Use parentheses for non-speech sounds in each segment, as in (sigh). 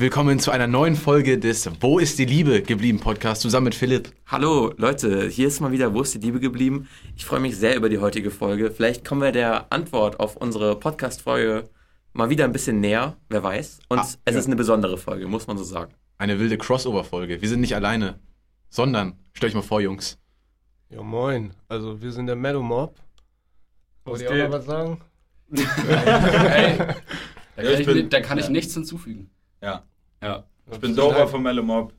Willkommen zu einer neuen Folge des Wo ist die Liebe geblieben Podcast zusammen mit Philipp. Hallo Leute, hier ist mal wieder Wo ist die Liebe geblieben? Ich freue mich sehr über die heutige Folge. Vielleicht kommen wir der Antwort auf unsere Podcast-Folge mal wieder ein bisschen näher, wer weiß. Und Ah, es ja. ist eine besondere Folge, muss man so sagen. Eine wilde Crossover-Folge. Wir sind nicht alleine, sondern, stellt euch mal vor, Jungs. Ja, moin. Also, wir sind der Meadow Mob. Wollt ihr auch noch was sagen? (laughs) Hey, da kann, ich ich, bin- ni- da kann ich ja. nichts hinzufügen. Ja. Ja. Ich bin Dover vom Mellow Mob.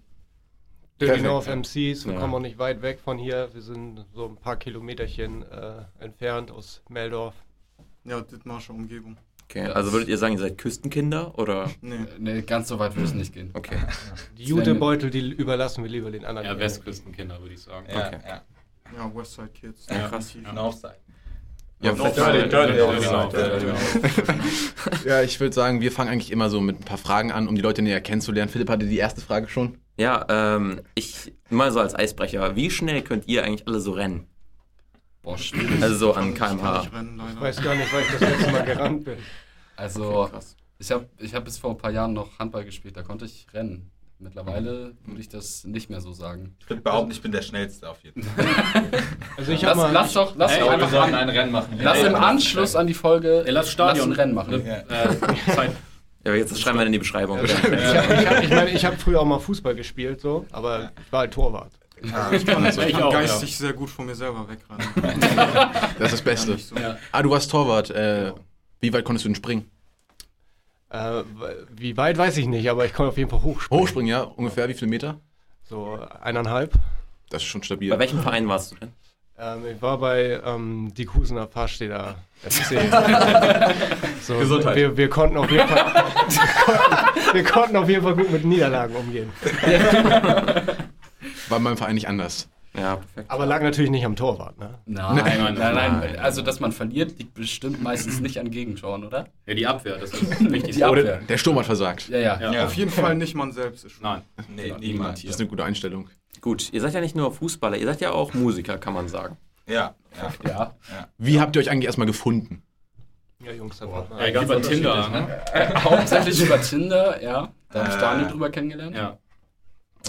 Dirty North ja. MCs. Wir Ja. kommen auch nicht weit weg von hier. Wir sind so ein paar Kilometerchen äh, entfernt aus Meldorf. Ja, Dithmarscher Umgebung. Okay, also würdet ihr sagen, ihr seid Küstenkinder oder? Nee. Nee, ganz so weit würde es nicht gehen. Okay. Die Jutebeutel, die überlassen wir lieber den anderen. Ja, Westküstenkinder, würde ich sagen. Ja, Okay. ja. Ja, Westside Kids. Ja, krass. definitiv. Northside. Ja, dirty dirty. (laughs) ja, ich würde sagen, wir fangen eigentlich immer so mit ein paar Fragen an, um die Leute näher kennenzulernen. Philipp hatte die erste Frage schon. Ja, ähm, ich, mal so als Eisbrecher, wie schnell könnt ihr eigentlich alle so rennen? Boah, schwierig. Also so an Ich kmh. rennen, leider. Ich weiß gar nicht, weil ich das letzte Mal gerannt bin. Also, krass. ich habe ich hab bis vor ein paar Jahren noch Handball gespielt, da konnte ich rennen. Mittlerweile würde ich das nicht mehr so sagen. Ich würde behaupten, ich bin der Schnellste auf jeden Fall. (laughs) Also, ich Lass, habe mal. lass doch, lass Hey, doch einfach an, ein Rennen machen. Lass Ey, im Anschluss an die Folge Ey, lass Stadion lass ein Rennen machen. Ja. Äh, Zeit. Ja, jetzt das schreiben wir in die Beschreibung. ich habe, ich, hab, ich, meine, ich habe früher auch mal Fußball gespielt, so, aber ich war halt Torwart. Ja, ich kann, ich Ich kann auch, geistig sehr gut von mir selber wegrennen. (laughs) Das ist das Beste. Ja, so. Ja. Ah, du warst Torwart. Äh, wie weit konntest du denn springen? Äh, wie weit weiß ich nicht, aber ich konnte auf jeden Fall hochspringen. Hochspringen, ja? Ungefähr wie viele Meter? So eineinhalb. Das ist schon stabil. Bei welchem Verein warst du denn? Ähm, ich war bei ähm, die Kusener Fahrstädter FC. (laughs) so, Gesundheit. Wir, wir, konnten auf jeden Fall, wir, (laughs) konnten, wir konnten auf jeden Fall gut mit Niederlagen umgehen. War in meinem Verein nicht anders. Ja, perfekt. Aber lag natürlich nicht am Torwart. Ne? Nein, Nein, nein, nein, nein, nein. Also, dass man verliert, liegt bestimmt meistens nicht an Gegentoren, oder? Ja, die Abwehr, das ist (laughs) wichtig. Die Abwehr. Oder der Sturm hat versagt. Ja, ja. Ja. Auf jeden Fall nicht man selbst ist schon. Nein. Nee, Ja, niemand. Das ist eine gute Einstellung. Gut, ihr seid ja nicht nur Fußballer, ihr seid ja auch Musiker, kann man sagen. Ja, ja. Ja. Wie habt ihr euch eigentlich erstmal gefunden? Ja, Jungs, Boah. war Ja, ganz über Tinder, ne? Hauptsächlich über Tinder, ja. Da habe ich Äh. Daniel drüber kennengelernt. Ja.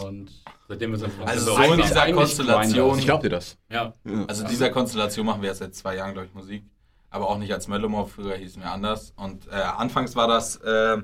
Und Seitdem wir sind Also so in dieser Konstellation. Ich glaub dir das. Ja. also dieser Konstellation machen wir jetzt seit zwei Jahren, glaube ich, Musik. Aber auch nicht als Mellow Mob, früher hießen wir anders. Und äh, anfangs war das, äh,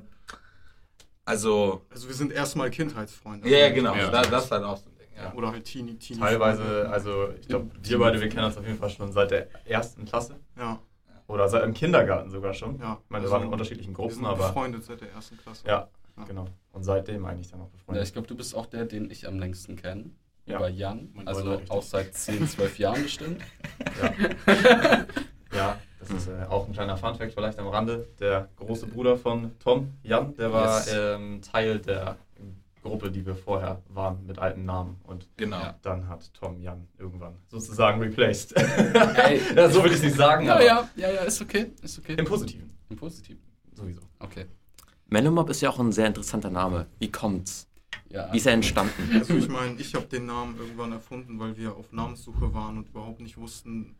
also, Also wir sind erstmal Kindheitsfreunde. ja, ja, genau, Ja. Da, das ist halt auch so ein Ding, ja. Oder halt Teenie, Teenie. Teilweise, also ich glaube, wir beide, wir kennen uns auf jeden Fall schon seit der ersten Klasse Ja, oder seit im Kindergarten sogar schon. ja. Ich meine, wir Also, waren in unterschiedlichen Wir Gruppen, sind aber befreundet seit der ersten Klasse. Ja. Genau. Und seitdem eigentlich dann auch ja, befreundet. ich glaube, du bist auch der, den ich am längsten kenne. Ja. Über Jan. Mein Also auch seit 10, 12 Jahren bestimmt. Ja, (laughs) ja das ist äh, auch ein kleiner Funfact vielleicht am Rande. Der große Bruder von Tom, Jan, der war Yes. ähm, Teil der Gruppe, die wir vorher waren, mit alten Namen. Und Genau. Ja. dann hat Tom Jan irgendwann sozusagen replaced. Ey, (laughs) ja, so will ich es nicht sagen, Ja, aber ja, ja, ja, ist okay. Ist okay. im Positiven Im Positiven. sowieso. Okay. Mellomob ist ja auch ein sehr interessanter Name. Wie kommt's? Ja. Wie ist er entstanden? Also ich meine, ich habe den Namen irgendwann erfunden, weil wir auf Namenssuche waren und überhaupt nicht wussten,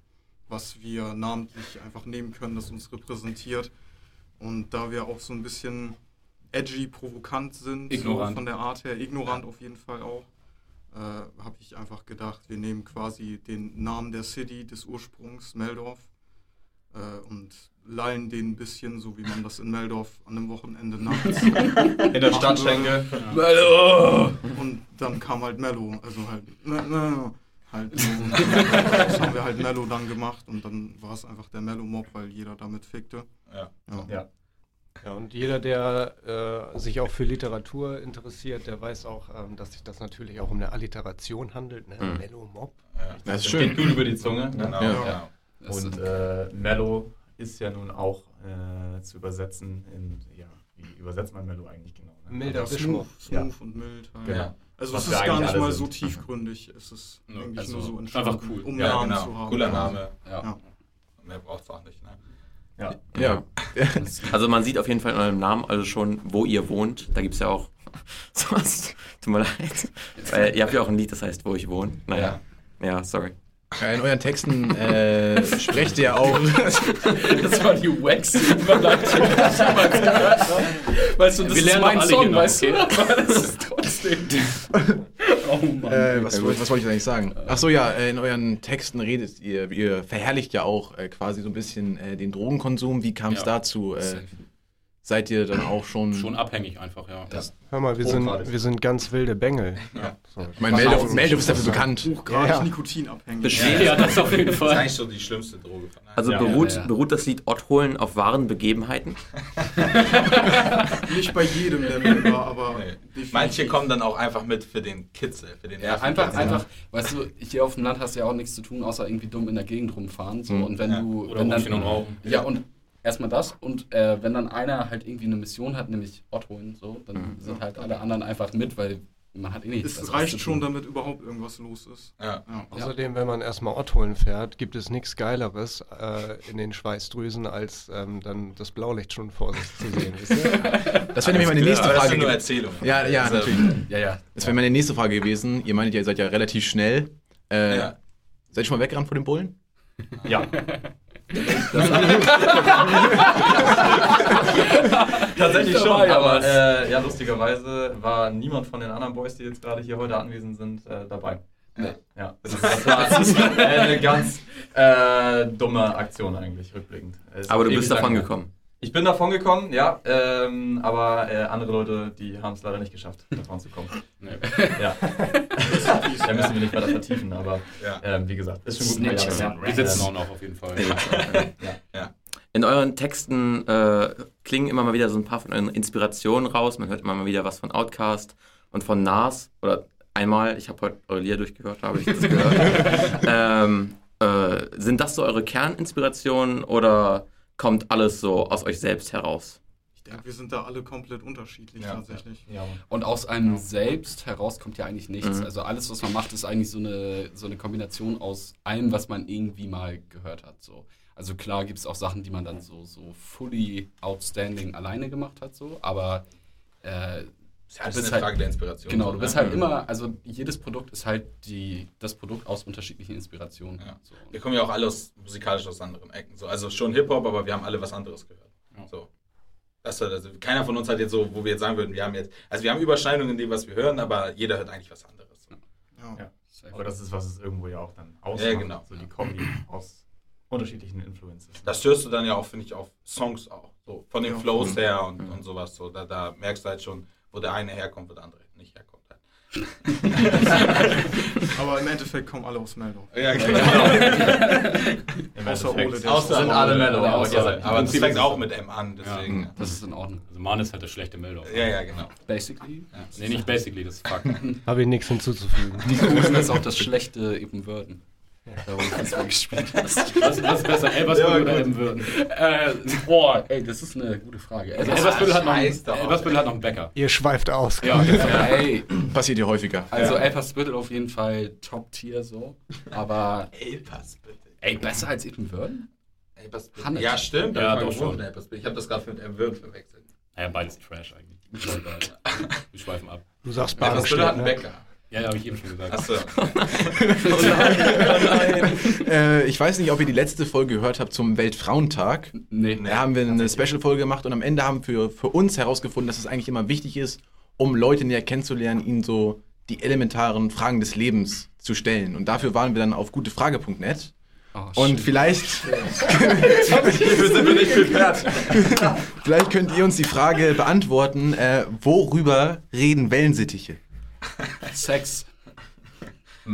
was wir namentlich einfach nehmen können, das uns repräsentiert. Und da wir auch so ein bisschen edgy, provokant sind, Ignorant. So von der Art her, ignorant auf jeden Fall auch, äh, habe ich einfach gedacht, wir nehmen quasi den Namen der City, des Ursprungs, Meldorf, äh, und lallen den ein bisschen, so wie man das in Meldorf an einem Wochenende (laughs) nachts In der Stadtschenke. und dann kam halt Mello, also halt, ne, ne, halt so. (laughs) das haben wir halt Mello dann gemacht und dann war es einfach der Mello-Mob, weil jeder damit fickte. Ja. Ja. Ja. Ja, und jeder, der äh, sich auch für Literatur interessiert, der weiß auch, ähm, dass sich das natürlich auch um eine Alliteration handelt. Ne? Mhm. Mellow Mob. ja. Das ist Steht schön. gut über die Zunge. Ne? Genau, Ja. Das Und äh, Mellow ist ja nun auch äh, zu übersetzen in, ja, wie übersetzt man Mellow eigentlich genau? Ne? Milder Also, Wismut. Smooth, Ja. smooth und mild. Halt. Genau. Also Was es ist gar nicht mal sind. so tiefgründig, es ist Ja, eigentlich also nur so einfach entstanden, cool. um einen Ja, Namen genau. zu haben. Cooler Name. ja. Ja. Mehr braucht es auch nicht, ne? Ja. Ja. (laughs) Also man sieht auf jeden Fall in eurem Namen also schon, wo ihr wohnt. Da gibt es ja auch (laughs) sowas. Tut mir leid. Weil ihr habt ja auch ein Lied, das heißt, wo ich wohne. Naja. Ja, sorry. Ja, in euren Texten äh, sprecht ihr auch. (laughs) Das war die Wax-Überleitung, die ich jemals gehört habe. Weißt du, das Wir ist mein Song, genau, weißt du? (laughs) Aber das ist trotzdem. (laughs) Oh Mann. Äh, was, wollte- was wollte ich eigentlich sagen? Ach so, ja, äh, in euren Texten redet ihr, ihr verherrlicht ja auch äh, quasi so ein bisschen äh, den Drogenkonsum. Wie kam es Ja. dazu? Seid ihr dann auch schon. Schon abhängig einfach, ja. Hör mal, wir sind, wir sind ganz wilde Bengel. So. ich meine, Meldorf, Meldorf ist dafür bekannt. Hochgradig Ja, ja. nikotinabhängig. Besteht, Ja, das auf jeden Das ist Fall. eigentlich so die schlimmste Droge von allen. also Ja, beruht, ja, ja. beruht das Lied Ott holen auf wahren Begebenheiten? (laughs) Nicht bei jedem der Member, aber Nee. Manche kommen dann auch einfach mit für den Kitzel, für den Ja, einfach, einfach, weißt du, hier auf dem Land hast du ja auch nichts zu tun, außer irgendwie dumm in der Gegend rumfahren. So. Mhm. Und wenn Ja. du. Oder wenn rumstehen und rauchen. Ja, und erstmal das. Und äh, wenn dann einer halt irgendwie eine Mission hat, nämlich Ott holen, so, dann sind halt alle anderen einfach mit, weil man hat eh nichts. Es reicht schon, damit überhaupt irgendwas los ist. Ja. Ja. Außerdem, wenn man erstmal Ott holen fährt, gibt es nichts Geileres äh, in den Schweißdrüsen, als ähm, dann das Blaulicht schon vor sich zu sehen. (laughs) Das wäre nämlich meine nächste Aber das Frage. sind nur Erzählungen. Ja, ja, Also, natürlich. (laughs) Ja, ja. Das wäre meine nächste Frage gewesen. Ihr meint ja, ihr seid ja relativ schnell. Äh, Ja. Seid ihr schon mal weggerannt vor den Bullen? Ja. (laughs) Tatsächlich schon, aber äh, ja, lustigerweise war niemand von den anderen Boys, die jetzt gerade hier heute anwesend sind, äh, dabei. Nee. Ja, das, (laughs) das war eine ganz äh, dumme Aktion eigentlich, rückblickend. Es ist Aber du bist davon gekommen. Ich bin davon gekommen, ja, ähm, aber äh, andere Leute, die haben es leider nicht geschafft, (laughs) davon zu kommen. Nee. (laughs) Ja. (laughs) da müssen wir nicht weiter vertiefen, aber Ja. ähm, wie gesagt, ist schon gut Snitches her. Wir sitzen auch noch auf jeden Fall. In euren Texten äh, klingen immer mal wieder so ein paar von euren Inspirationen raus. Man hört immer mal wieder was von Outcast und von Nas. Oder einmal, ich habe heute eure Lieder durchgehört, habe ich das gehört. ähm, äh, sind das so eure Kerninspirationen oder kommt alles so aus euch selbst heraus? Ich denke, wir sind da alle komplett unterschiedlich Ja. tatsächlich. Ja, Mann. Und aus einem selbst heraus kommt ja eigentlich nichts. Mhm. Also alles, was man macht, ist eigentlich so eine, so eine Kombination aus allem, was man irgendwie mal gehört hat. So. Also klar gibt es auch Sachen, die man dann so, so fully outstanding alleine gemacht hat, so, aber äh, Ja, das ist eine halt- Frage der Inspiration. genau, so, du ne? bist halt immer, also jedes Produkt ist halt die, das Produkt aus unterschiedlichen Inspirationen. Ja. So. Wir kommen ja auch alle aus, musikalisch aus anderen Ecken. So, also schon Hip-Hop, aber wir haben alle was anderes gehört. Ja. So. Das, hat- also keiner von uns hat jetzt so, wo wir jetzt sagen würden, wir haben jetzt, also wir haben Überschneidungen in dem, was wir hören, aber jeder hört eigentlich was anderes. Ja. Ja. Aber das ist, was es irgendwo ja auch dann ausmacht. Ja, genau. So die Kombi aus unterschiedlichen Influences. Das hörst du dann ja auch, finde ich, auf Songs auch. So, von den Ja. Flows her und, und sowas. So, da, da merkst du halt schon, wo der eine herkommt, wo der andere nicht herkommt. Halt. (laughs) (laughs) Aber im Endeffekt kommen alle aus Meldorf. Ja, Im Außer Endeffekt Ole, der Außer sind alle aber aber außer- seid Aber Prinzip fängt ist auch es mit M an, deswegen. Ja, Das ist in Ordnung. Also Man ist halt das schlechte Meldung. ja, ja genau. Basically. Nee, nicht basically, das ist Fakt. (laughs) Habe ich nichts hinzuzufügen. Die Kusen ist auch das schlechte Ebenwürden. Da wo du (laughs) gespielt hast. Was, was ist besser, Elversbüttel oder Ebenwürden? Äh, boah, ey, das ist eine gute Frage. Also Elversbüttel hat, noch einen- hat noch einen Bäcker. Ihr schweift aus. Ja, (laughs) ey, Passiert hier häufiger. also Elversbüttel auf jeden Fall Top-Tier so. Aber, Ey, pass bitte. ey, besser als Ebenwürden? Ey, pass bitte. Hannes. Ja, stimmt. Ja, hab ich mal doch gewohnt schon. mit. Ich habe das gerade mit Word verwechselt. naja, beides Trash eigentlich. (laughs) Wir schweifen ab. Du sagst Elbers Bild hat einen Bahnstedt, Bäcker. Ja, ja, habe ich eben schon gesagt. Achso. (laughs) Äh, ich weiß nicht, ob ihr die letzte Folge gehört habt zum Weltfrauentag. Nee. Da haben wir eine Special-Folge gemacht und am Ende haben wir für uns herausgefunden, dass es eigentlich immer wichtig ist, um Leute näher kennenzulernen, ihnen so die elementaren Fragen des Lebens zu stellen. Und dafür waren wir dann auf gutefrage.net. Oh, Und vielleicht, (laughs) vielleicht könnt ihr uns die Frage beantworten, äh, worüber reden Wellensittiche? (laughs) Sex.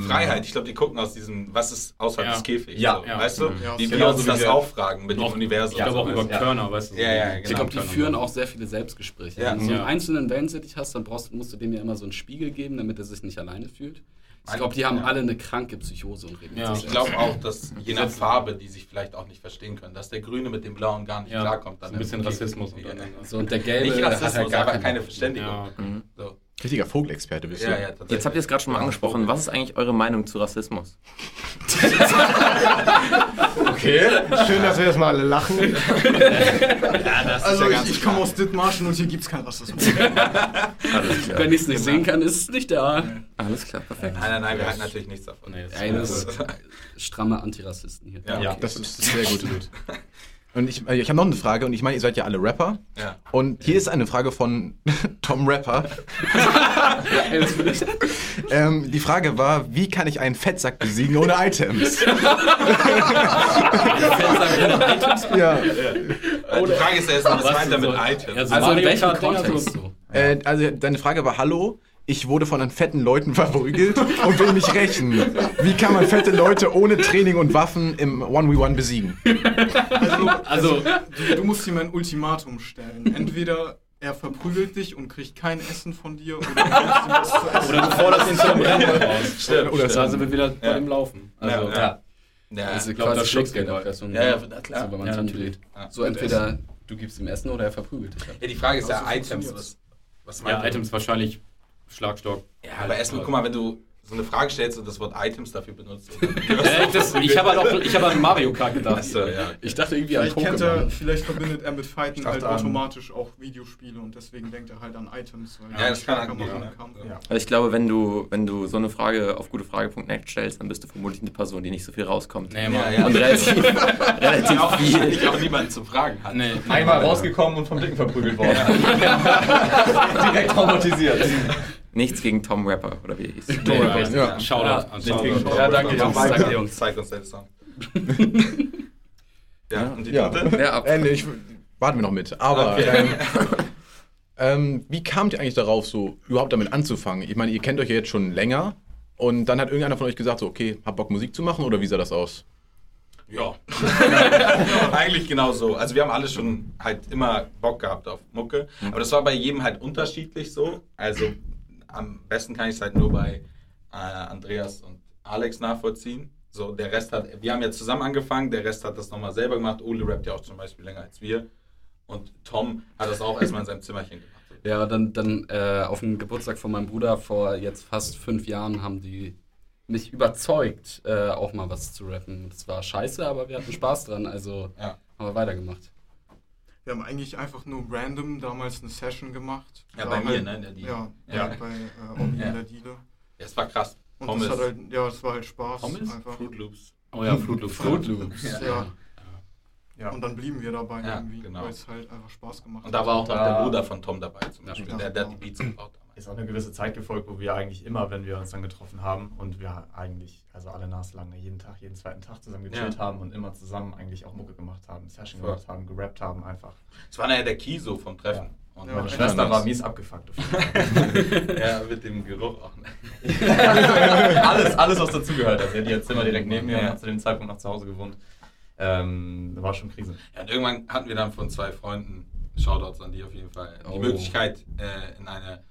Freiheit. Ich glaube, die gucken aus diesem, was ist außerhalb Ja. des Käfigs. Ja. so, Ja. Weißt du? Ja, die wir genauso uns wie das wir- auch fragen mit dem Universum. Ich glaube auch über? Körner, weißt du. so Ja, ja, die genau. Ich glaube, die Körner führen und auch sehr viele Selbstgespräche. Ja. Wenn du so einen einzelnen Wellensittich hast, dann brauchst, musst du dem ja immer so einen Spiegel geben, damit er sich nicht alleine fühlt. Ich glaube, die haben ja. alle eine kranke Psychose und reden Ja. Ich glaube auch, dass je nach Farbe, die sich vielleicht auch nicht verstehen können, dass der Grüne mit dem Blauen gar nicht Ja, klarkommt. so ein bisschen Rassismus untereinander. Ja. So, und der Gelbe Nicht hat Rassismus, halt gar einfach keine, keine Verständigung. Ja. Mhm. So. Richtiger Vogelexperte bist du. Ja, ja. Jetzt habt ihr es gerade schon mal angesprochen. Was ist eigentlich eure Meinung zu Rassismus? (laughs) Okay. Schön, dass wir jetzt mal alle lachen. Also ich, ich komme aus Dithmarschen und hier gibt's keinen Rassismus. (laughs) Wenn ich es nicht sehen kann, ist es nicht da. Alles klar, perfekt. Nein, nein, nein, wir halten natürlich nichts davon. Nee, ist stramme Antirassisten hier. Ja. Ja. Das ist sehr gut. (laughs) Und ich, äh, ich habe noch eine Frage und ich meine, ihr seid ja alle Rapper. Ja. Und hier ist eine Frage von (laughs) Tom Rapper. (laughs) Ähm, die Frage war, wie kann ich einen Fettsack besiegen ohne Items? (laughs) ja. Äh, Die Frage ist ja jetzt, was meint er mit Items? Ja, so Also in welchem Kontext? so. Äh, also deine Frage war, hallo, ich wurde von fetten Leuten verprügelt und will mich rächen. Wie kann man fette Leute ohne Training und Waffen im 1v1 besiegen? Also, Also, du, du musst ihm ein Ultimatum stellen. Entweder er verprügelt dich und kriegt kein Essen von dir oder du oder forderst ihn zu einem Rennen raus. Stimmt, Oder Da sind wir wieder bei Ja. dem Laufen. Also, Ja, ja. Ja, Also Ich glaube, quasi das schlägt Schlussgelderpressung. Ja, ja, na klar. So, wenn man Ja, natürlich. So entweder du gibst ihm Essen oder er verprügelt dich. Ja, die Frage ist ja Items. Was, was ja? Items wahrscheinlich Schlagstock. Ja, aber erstmal, guck mal, wenn du so eine Frage stellst und das Wort Items dafür benutzt. (laughs) Äh, das, ich habe halt ich habe an Mario Kart gedacht. Achso, ja. Ich dachte irgendwie an Vielleicht, kennt er, Pokémon. vielleicht verbindet er mit Fighten Ich halt an- automatisch auch Videospiele und deswegen denkt er halt an Items. Weil Ja, er das kann stärker angehen, machen kann. Ja. Also ich glaube, wenn du, wenn du so eine Frage auf gutefrage.net stellst, dann bist du vermutlich eine Person, die nicht so viel rauskommt. Nee, Ja, Mann. ja. Und relativ, (laughs) relativ auch, viel. wahrscheinlich auch niemanden zu fragen hat. Nee. Einmal rausgekommen und vom Dicken verprügelt worden. (laughs) Direkt traumatisiert. Nichts gegen Tom Rapper, oder wie er hieß. Nee, Ja. ja. Shoutout an Nicht gegen Shoutout. Ja, danke, Ja, Jungs. zeig, Danke, Jungs. Zeig uns den Song. (laughs) ja, und die Ja. dritte? Ja, ab. Äh, ich, warten wir noch mit. Aber Okay. ähm, (laughs) ähm, wie kamt ihr eigentlich darauf, so überhaupt damit anzufangen? Ich meine, ihr kennt euch ja jetzt schon länger. Und dann hat irgendeiner von euch gesagt, so, okay, hab Bock Musik zu machen oder wie sah das aus? Ja. (laughs) Eigentlich genau so. Also wir haben alle schon halt immer Bock gehabt auf Mucke. Aber das war bei jedem halt unterschiedlich so. Also am besten kann ich es halt nur bei äh, Andreas und Alex nachvollziehen. So, der Rest hat, wir haben ja zusammen angefangen, der Rest hat das nochmal selber gemacht. Ole rappt ja auch zum Beispiel länger als wir. Und Tom hat das auch erstmal in seinem Zimmerchen gemacht. (laughs) Ja, dann, dann äh, auf dem Geburtstag von meinem Bruder vor jetzt fast fünf Jahren haben die mich überzeugt, äh, auch mal was zu rappen. Das war scheiße, aber wir hatten Spaß dran, also Ja. haben wir weitergemacht. Wir haben eigentlich einfach nur random damals eine Session gemacht. Ja, bei mir, halt, ne, in der Diele. Ja, Ja. bei äh, Omi Ja. in der Diele. Ja, es war krass. Und Pommes. das hat halt, ja, das war halt Spaß. Pommes? Einfach. Fruit Loops. Oh ja, Fruit Loops. Fruit Loops. Ja. Ja. Ja. Und dann blieben wir dabei Ja, irgendwie, genau. weil es halt einfach Spaß gemacht Und da war auch noch der. Bruder von Tom dabei zum Beispiel. Ja. Der, der hat die Beats gebaut. Ist auch eine gewisse Zeit gefolgt, wo wir eigentlich immer, wenn wir uns dann getroffen haben und wir eigentlich, also alle naslange, jeden Tag, jeden zweiten Tag zusammen gechillt Ja. haben und immer zusammen eigentlich auch Mucke gemacht haben, Session Voll. gemacht haben, gerappt haben einfach. Das war nachher der Key so vom Treffen. Und Ja, Meine Schwester war mies abgefuckt. (laughs) ja, mit dem Geruch auch. Ne? (laughs) alles, alles, was dazugehört hat. Die hat Zimmer direkt neben mir und Ja. hat zu dem Zeitpunkt noch zu Hause gewohnt. Ähm, war schon Krise. Ja, und irgendwann hatten wir dann von zwei Freunden, Shoutouts an die auf jeden Fall, die Oh. Möglichkeit äh, in eine.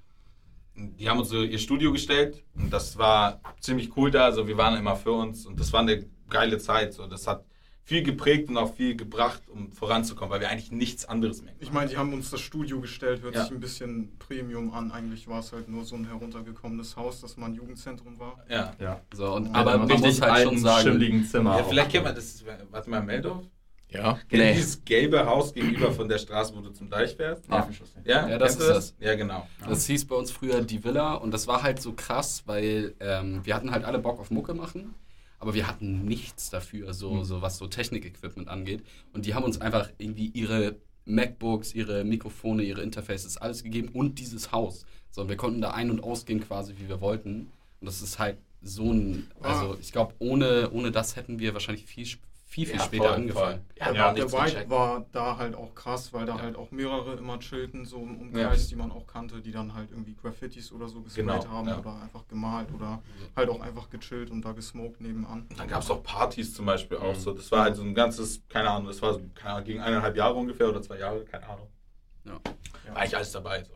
Die haben uns so ihr Studio gestellt und das war ziemlich cool da. Also wir waren immer für uns und das war eine geile Zeit. So, das hat viel geprägt und auch viel gebracht, um voranzukommen, weil wir eigentlich nichts anderes mehr Ich meine, die haben uns das Studio gestellt, hört Ja. sich ein bisschen Premium an. Eigentlich war es halt nur so ein heruntergekommenes Haus, das mal ein Jugendzentrum war. Ja. Ja. So, und, Ja, aber In man einem muss halt schon sagen, schimmligen Zimmer. ja vielleicht kennt man das. Warte mal, Meldorf? Ja. Kennt ihr Nee. dieses gelbe Haus gegenüber von der Straße, wo du zum Deich fährst? Hafenschuss. Ja, Ja, das kennst ist Ja, genau. Das hieß bei uns früher die Villa und das war halt so krass, weil ähm, wir hatten halt alle Bock auf Mucke machen, aber wir hatten nichts dafür, so, so was so Technik-Equipment angeht. Und die haben uns einfach irgendwie ihre MacBooks, ihre Mikrofone, ihre Interfaces, alles gegeben und dieses Haus. So, und wir konnten da ein- und ausgehen quasi, wie wir wollten. Und das ist halt so ein, also ich glaube, ohne, ohne das hätten wir wahrscheinlich viel, viel, viel Ja, später voll, angefangen. voll. Ja, Der, gecheckt. war da halt auch krass, weil da Ja. halt auch mehrere immer chillten, so im Umkreis, die man auch kannte, die dann halt irgendwie Graffitis oder so gesprayt Genau, haben ja. oder einfach gemalt oder halt auch einfach gechillt und da gesmoked nebenan. Und dann gab es auch Partys zum Beispiel auch Mhm. so. Das war halt so ein ganzes, keine Ahnung, das war so, keine Ahnung, gegen eineinhalb Jahre ungefähr oder zwei Jahre, keine Ahnung. Ja. War eigentlich alles dabei. So.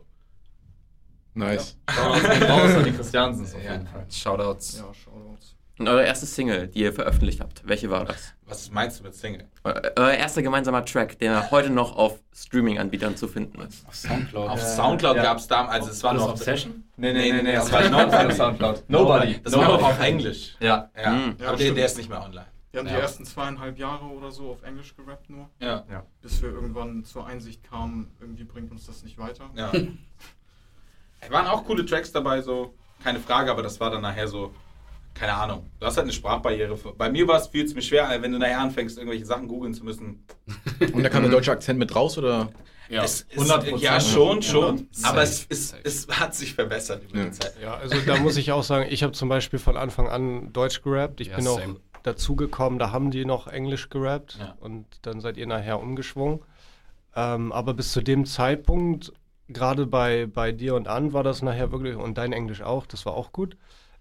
Nice. Raus an die Christiansens auf Ja. jeden Fall. Shoutouts. Ja, Shoutouts. Und eure erste Single, die ihr veröffentlicht habt, welche war das? Was meinst du mit Single? Eu- Euer erster gemeinsamer Track, der heute noch auf Streaming-Anbietern zu finden ist. Auf Soundcloud. Auf Soundcloud ja. gab es damals, also es war das noch Obsession? Nee, nee, nee, nee, das das war Nobody. Nobody. Soundcloud. Nobody. Das war noch auf Englisch. Ja. Ja, Mhm. Ja, aber der, der ist nicht mehr online. Wir haben Ja. die ersten zweieinhalb Jahre oder so auf Englisch gerappt nur, Ja. bis wir irgendwann zur Einsicht kamen, irgendwie bringt uns das nicht weiter. Ja. (laughs) Es waren auch coole Tracks dabei, so, keine Frage, aber das war dann nachher so, keine Ahnung. Du hast halt eine Sprachbarriere. Bei mir war es viel zu mir schwer, wenn du nachher anfängst, irgendwelche Sachen googeln zu müssen. (laughs) Und da kam der deutsche Akzent mit raus, oder? Ja. Es ist, 100%. ja, schon, schon. 100%. Aber es, ist, es hat sich verbessert über Ja. die Zeit. Ja, also da muss ich auch sagen, ich habe zum Beispiel von Anfang an Deutsch gerappt. Ich Ja, bin auch same. dazugekommen, da haben die noch Englisch gerappt Ja. und dann seid ihr nachher umgeschwungen. Ähm, aber bis zu dem Zeitpunkt, gerade bei, bei dir und An, war das nachher wirklich, und dein Englisch auch, das war auch gut.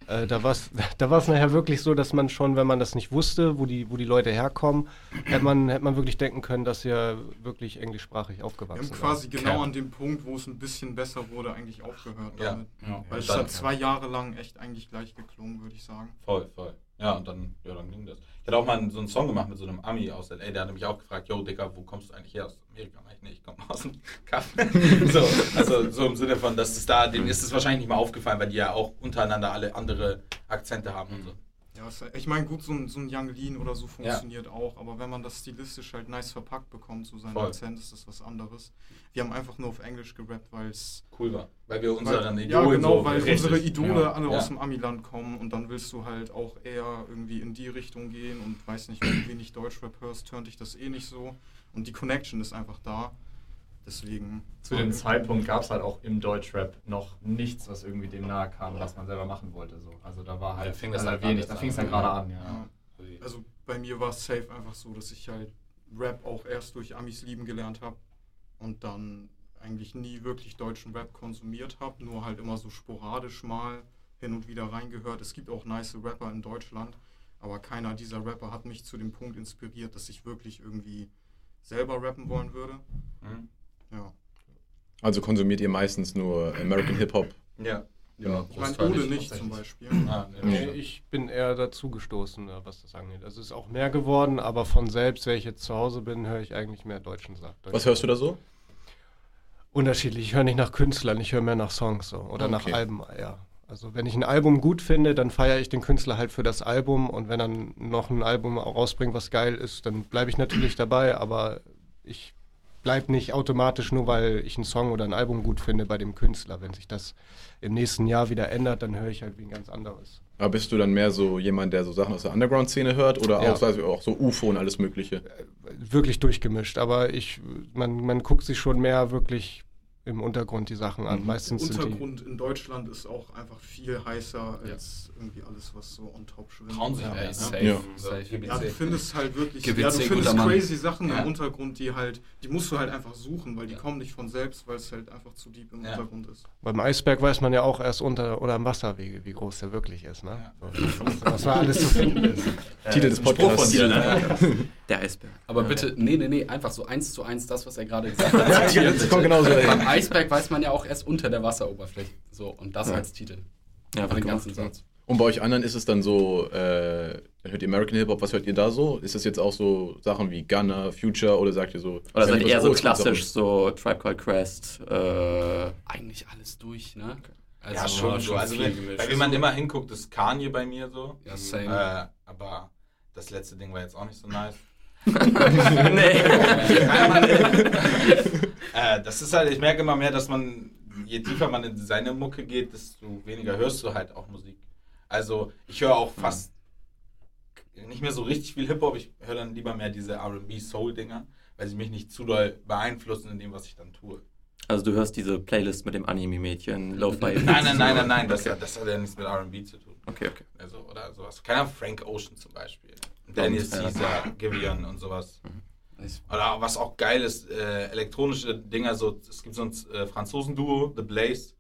Äh, da war es (laughs) da war's nachher wirklich so, dass man schon, wenn man das nicht wusste, wo die, wo die Leute herkommen, hätte man, hätte man wirklich denken können, dass ihr wirklich englischsprachig Wir aufgewachsen haben seid. quasi genau Okay. an dem Punkt, wo es ein bisschen besser wurde, eigentlich aufgehört Ja. damit. Ja. Weil es hat zwei Jahre lang echt eigentlich gleich geklungen, würde ich sagen. Voll, voll. Ja, und dann, ja, dann ging das. Ich hatte auch mal so einen Song gemacht mit so einem Ami aus LA, der hat mich auch gefragt, yo, Dicker, wo kommst du eigentlich her? Aus Amerika? Mach ich, nee, ich komme aus dem Kaffee. (laughs) so, also so im Sinne von, dass es da, denen ist es wahrscheinlich nicht mal aufgefallen, weil die ja auch untereinander alle andere Akzente haben und so. Ja, ich meine, gut, so ein, so ein Young Lean oder so funktioniert auch, aber wenn man das stilistisch halt nice verpackt bekommt, so sein Voll. Akzent, ist das was anderes. Wir haben einfach nur auf Englisch gerappt, weil es. Cool war. Weil wir unseren Idolen Ja, genau, so weil richtig- unsere Idole Ja. alle Ja. aus dem Amiland kommen und dann willst du halt auch eher irgendwie in die Richtung gehen und weiß nicht, wenn du wenig Deutschrap hörst, tönt dich das eh nicht so. Und die Connection ist einfach da. Deswegen. Zu dem Zeitpunkt gab es halt auch im Deutschrap noch nichts, was irgendwie dem nahe kam, was man selber machen wollte. So. Also da war halt Da fing das also halt wenig, da fing es an. dann gerade an, ja. Ja. Also bei mir war es safe einfach so, dass ich halt Rap auch erst durch Amis lieben gelernt habe und dann eigentlich nie wirklich deutschen Rap konsumiert habe, nur halt immer so sporadisch mal hin und wieder reingehört. Es gibt auch nice Rapper in Deutschland, aber keiner dieser Rapper hat mich zu dem Punkt inspiriert, dass ich wirklich irgendwie selber rappen wollen würde. Mhm. Ja. Also konsumiert ihr meistens nur American Hip-Hop. Ja. Ja, Ich meine, Ole nicht zum. Beispiel. Ah, nee, Nee, ich bin eher dazu gestoßen, äh, was das angeht. Also es ist auch mehr geworden, aber von selbst, wenn ich jetzt zu Hause bin, höre ich eigentlich mehr deutschen Sachen. Was hörst du da so? Unterschiedlich. Ich höre nicht nach Künstlern, ich höre mehr nach Songs so. Oder Ah, nach okay. Alben, ja. Also wenn ich ein Album gut finde, dann feiere ich den Künstler halt für das Album und wenn dann noch ein Album rausbringt, was geil ist, dann bleibe ich natürlich dabei, aber ich bleibe nicht automatisch nur, weil ich einen Song oder ein Album gut finde bei dem Künstler. Wenn sich das im nächsten Jahr wieder ändert, dann höre ich halt wie ein ganz anderes. Aber bist du dann mehr so jemand, der so Sachen aus der Underground-Szene hört oder Ja. auch, auch so UFO und alles Mögliche? Wirklich durchgemischt, aber ich, man, man guckt sich schon mehr wirklich im Untergrund die Sachen an. Mhm. Meistens Der sind die, Untergrund in Deutschland ist auch einfach viel heißer als irgendwie alles, was so on top schwimmt. Trauen sich Ja, ne? safe. Ja. Safe. Ja, du findest halt wirklich, GBC, ja, du findest guter Mann. crazy Sachen Ja. im Untergrund, die halt, die musst du halt einfach suchen, weil die kommen nicht von selbst, weil es halt einfach zu deep im Ja. Untergrund ist. Beim Eisberg weiß man ja auch erst unter oder am Wasser, wie, groß der wirklich ist. Ne? Was da alles zu finden ist. Titel des Podcasts. Von dir, ne? Der Eisberg. Aber bitte, nee, nee, nee, einfach so eins zu eins das, was er gerade gesagt (laughs) hat. Jetzt kommt genauso Beim dahin. Eisberg weiß man ja auch erst unter der Wasseroberfläche. So, und das Ja. als Titel. Ja, den ganzen gemacht. Satz. Und bei euch anderen ist es dann so, äh, dann hört ihr American Hip-Hop, was hört ihr da so? Ist das jetzt auch so Sachen wie Gunner, Future oder sagt ihr so? Oder seid ihr eher so klassisch, so Tribe Called Quest, äh, Eigentlich alles durch, ne? Also, ja, schon so. Also, viel wenn, wenn man immer hinguckt, ist Kanye bei mir so. Ja, same. Äh, aber das letzte Ding war jetzt auch nicht so nice. Nee. äh, das ist halt, ich merke immer mehr, dass man, je tiefer man in seine Mucke geht, desto weniger hörst du halt auch Musik. Also ich höre auch fast nicht mehr so richtig viel Hip-Hop, ich höre dann lieber mehr diese RB-Soul-Dinger, weil sie mich nicht zu doll beeinflussen in dem, was ich dann tue. Also du hörst diese Playlist mit dem Anime-Mädchen, Lo-Fi. Nein, nein, nein, nein, nein, das, hat- das hat ja nichts mit RB zu tun. Okay, okay. Also, oder sowas. Keine Ahnung, Frank Ocean zum Beispiel. Daniel Caesar, Giveon und sowas. Ich- Oder was auch geil ist, äh, elektronische Dinger, so, es gibt so ein äh, Franzosen-Duo, The Blaze.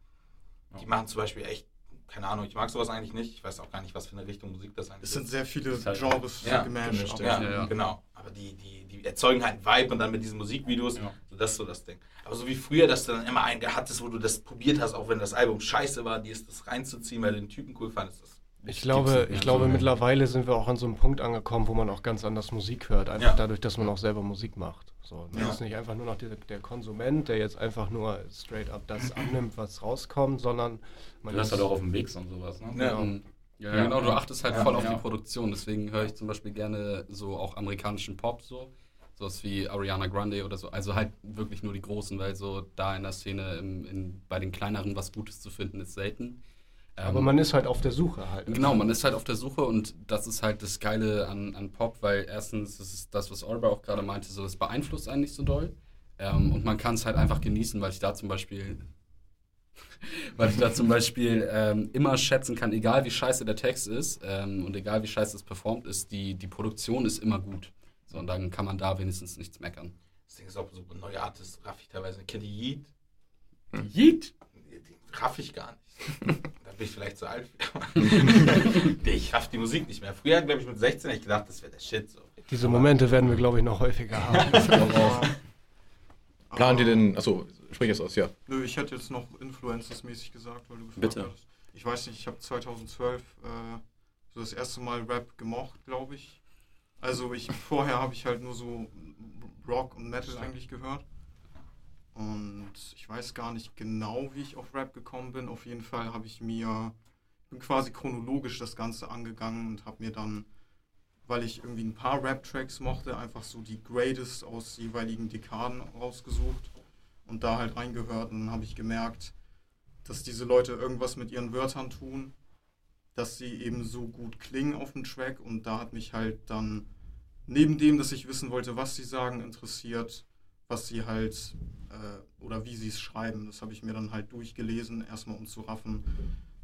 Die machen zum Beispiel echt, keine Ahnung, ich mag sowas eigentlich nicht. Ich weiß auch gar nicht, was für eine Richtung Musik das eigentlich Es sind ist. sehr viele ist halt Genres ja, aber- Ja, Ja, ja. genau. Aber die, die, die erzeugen halt einen Vibe und dann mit diesen Musikvideos, Ja. so das ist so das Ding. Aber so wie früher, dass du dann immer einen hattest, wo du das probiert hast, auch wenn das Album scheiße war, dir ist das reinzuziehen, weil du den Typen cool fandest, das Ich glaube, ich glaube so. mittlerweile sind wir auch an so einem Punkt angekommen, wo man auch ganz anders Musik hört. Einfach Ja. dadurch, dass man auch selber Musik macht. So, man Ja. ist nicht einfach nur noch der, der Konsument, der jetzt einfach nur straight up das annimmt, was rauskommt, sondern man Du hast ist- halt auch auf dem Mix und sowas, ne? Ja. Mhm. Ja, Ja. genau, du achtest halt Ja, voll auf ja. die Produktion. Deswegen höre ich zum Beispiel gerne so auch amerikanischen Pop so. Sowas wie Ariana Grande oder so. Also halt wirklich nur die Großen, weil so da in der Szene im, in, bei den kleineren was Gutes zu finden ist selten. Aber Ähm, man ist halt auf der Suche halt. Genau, man ist halt auf der Suche und das ist halt das Geile an, an Pop, weil erstens, das ist das, was Oliver auch gerade meinte, so das beeinflusst einen nicht so doll. Ähm, und man kann es halt einfach genießen, weil ich da zum Beispiel, (laughs) weil ich da zum Beispiel ähm, immer schätzen kann, egal wie scheiße der Text ist ähm, und egal wie scheiße es performt ist, die, die Produktion ist immer gut. So, und dann kann man da wenigstens nichts meckern. Das Ding ist auch so neue Artists, raff ich teilweise. Kennt ihr Yeet? Yeet! Raff ich gar nicht. (laughs) da bin ich vielleicht zu alt für. (laughs) ich raff die Musik nicht mehr. Früher, glaube ich, mit 16 hätte ich gedacht, das wäre der Shit. So. Diese Momente werden wir, glaube ich, noch häufiger haben. (laughs) Plant ihr denn, achso, sprich es aus, ja. Nö, ich hätte jetzt noch Influencers-mäßig gesagt, weil du gefragt Bitte. hattest. Ich weiß nicht, ich habe 2012 äh, so das erste Mal Rap gemocht, glaube ich. Also ich vorher habe ich halt nur so Rock und Metal eigentlich gehört. Und ich weiß gar nicht genau, wie ich auf Rap gekommen bin. Auf jeden Fall habe ich mir bin quasi chronologisch das Ganze angegangen und habe mir dann, weil ich irgendwie ein paar Rap-Tracks mochte, einfach so die Greatest aus jeweiligen Dekaden rausgesucht und da halt reingehört. Und dann habe ich gemerkt, dass diese Leute irgendwas mit ihren Wörtern tun, dass sie eben so gut klingen auf dem Track. Und da hat mich halt dann, neben dem, dass ich wissen wollte, was sie sagen, interessiert, was sie halt äh, oder wie sie es schreiben. Das habe ich mir dann halt durchgelesen, erstmal um zu raffen,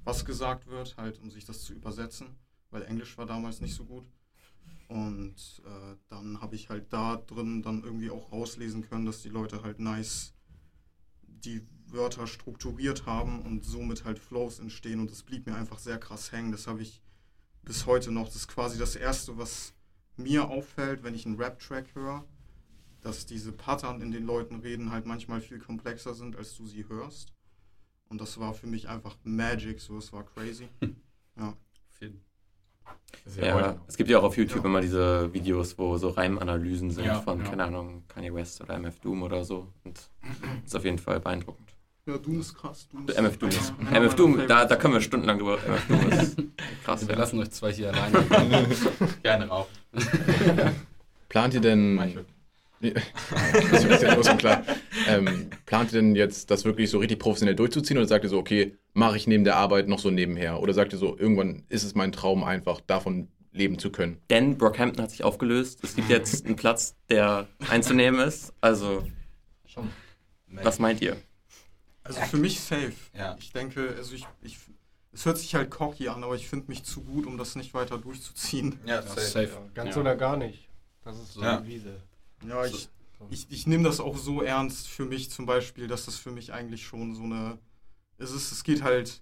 was gesagt wird, halt um sich das zu übersetzen, weil Englisch war damals nicht so gut. Und äh, dann habe ich halt da drin dann irgendwie auch rauslesen können, dass die Leute halt nice die Wörter strukturiert haben und somit halt Flows entstehen. Und das blieb mir einfach sehr krass hängen. Das habe ich bis heute noch. Das ist quasi das Erste, was mir auffällt, wenn ich einen Rap-Track höre, dass diese Pattern in den Leuten reden halt manchmal viel komplexer sind, als du sie hörst. Und das war für mich einfach Magic, so es war crazy. (laughs) Ja. Viel. Das ist ja es gibt ja auch auf YouTube Ja. immer diese Videos, wo so Reimanalysen sind Ja, von, ja. keine Ahnung, Kanye West oder MF Doom oder so. Und ist auf jeden Fall beeindruckend. Ja, Doom ist krass. Doom MF Doom ist. MF Doom, da, da können wir stundenlang drüber. MF Doom ist (laughs) krass. Wir Ja. lassen euch zwei hier alleine. (laughs) Gerne rauf. Plant ihr denn. (laughs) Das ist ja groß und klar. Ähm, plant ihr denn jetzt, das wirklich so richtig professionell durchzuziehen oder sagt ihr so, okay, mache ich neben der Arbeit noch so nebenher? Oder sagt ihr so, irgendwann ist es mein Traum einfach, davon leben zu können? Denn Brockhampton hat sich aufgelöst. Es gibt jetzt einen Platz, der einzunehmen ist. Also, Schon. was meint ihr? Also für mich safe. Ja. Ich denke, also ich, ich es hört sich halt cocky an, aber ich finde mich zu gut, um das nicht weiter durchzuziehen. Ja, safe. safe. Ja, ganz Ja. oder gar nicht. Das ist so Ja. die Wiese. Ja, ich, ich, ich nehme das auch so ernst für mich zum Beispiel, dass das für mich eigentlich schon so eine. Es ist, es geht halt.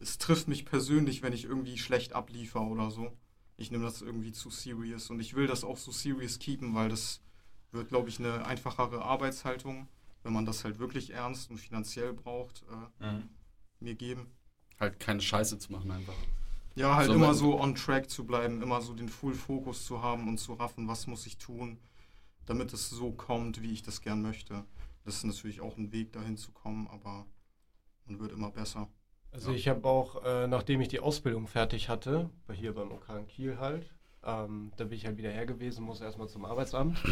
Es trifft mich persönlich, wenn ich irgendwie schlecht abliefer oder so. Ich nehme das irgendwie zu serious und ich will das auch so serious keepen, weil das wird, glaube ich, eine einfachere Arbeitshaltung, wenn man das halt wirklich ernst und finanziell braucht, äh, Mhm. mir geben. halt keine Scheiße zu machen einfach. Ja, halt So, immer so on track zu bleiben, immer so den Full Fokus zu haben und zu raffen, was muss ich tun, damit es so kommt, wie ich das gern möchte. Das ist natürlich auch ein Weg dahin zu kommen, aber man wird immer besser. Also ich habe auch, äh, nachdem ich die Ausbildung fertig hatte, bei- hier beim OK in Kiel halt, ähm, da bin ich halt wieder her gewesen, muss erstmal zum Arbeitsamt.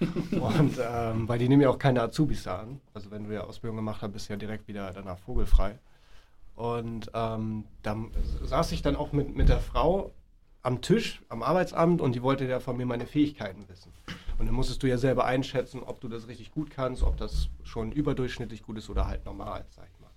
(laughs) Und ähm, weil die nehmen ja auch keine Azubis da an. Also wenn du ja Ausbildung gemacht hast, bist du ja direkt wieder danach vogelfrei. Und ähm, da saß ich dann auch mit, mit der Frau am Tisch, am Arbeitsamt und die wollte ja von mir meine Fähigkeiten wissen. Und dann musstest du ja selber einschätzen, ob du das richtig gut kannst, ob das schon überdurchschnittlich gut ist oder halt normal, sag ich mal.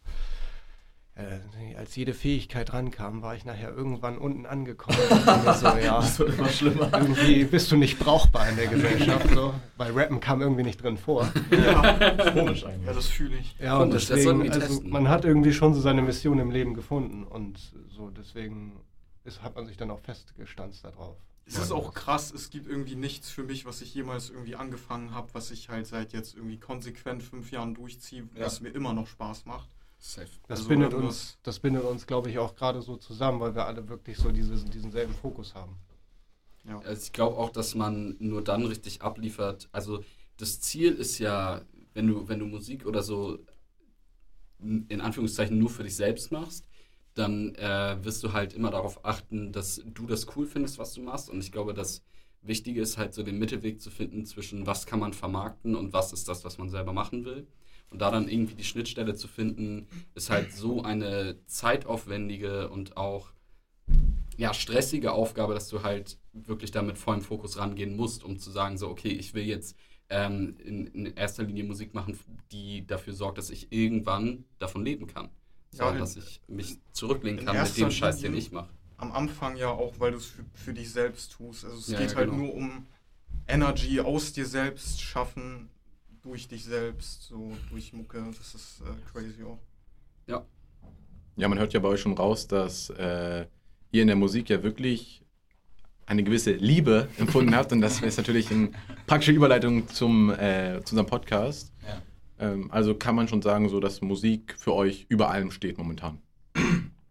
Äh, als jede Fähigkeit rankam, war ich nachher irgendwann unten angekommen. (laughs) So, ja, Das wird immer schlimmer. irgendwie bist du nicht brauchbar in der Gesellschaft. So. Weil Rappen kam irgendwie nicht drin vor. Ja, Komisch eigentlich. ja das fühle ich. Ja, und Komisch, deswegen, also man hat irgendwie schon so seine Mission im Leben gefunden und so, deswegen ist, hat man sich dann auch festgestanzt darauf. Es ist auch krass, es gibt irgendwie nichts für mich, was ich jemals irgendwie angefangen habe, was ich halt seit jetzt irgendwie konsequent fünf Jahren durchziehe, Ja. was mir immer noch Spaß macht. Safe. Das Also bindet uns, das bindet uns, glaube ich, auch gerade so zusammen, weil wir alle wirklich so dieses, diesen selben Fokus haben. Ja. Also ich glaube auch, dass man nur dann richtig abliefert. Also das Ziel ist ja, wenn du, wenn du Musik oder so in Anführungszeichen nur für dich selbst machst, dann äh, wirst du halt immer darauf achten, dass du das cool findest, was du machst. Und ich glaube, das Wichtige ist halt so den Mittelweg zu finden zwischen was kann man vermarkten und was ist das, was man selber machen will. Und da dann irgendwie die Schnittstelle zu finden, ist halt so eine zeitaufwendige und auch ja, stressige Aufgabe, dass du halt wirklich da mit vollem Fokus rangehen musst, um zu sagen, so, okay, ich will jetzt ähm, in, in erster Linie Musik machen, die dafür sorgt, dass ich irgendwann davon leben kann. Ja, dass ich mich zurücklehnen kann mit dem Scheiß, den ich mache. Am Anfang ja auch, weil du es für, für dich selbst tust. Also es Ja, geht ja, halt genau. nur um Energy aus dir selbst schaffen, durch dich selbst, so durch Mucke. Das ist äh, crazy auch. Ja, man hört ja bei euch schon raus, dass äh, ihr in der Musik ja wirklich eine gewisse Liebe (laughs) empfunden habt. Und das ist natürlich eine praktische Überleitung zum, äh, zu unserem Podcast. Ja. Ähm, also kann man schon sagen, so dass Musik für euch über allem steht momentan.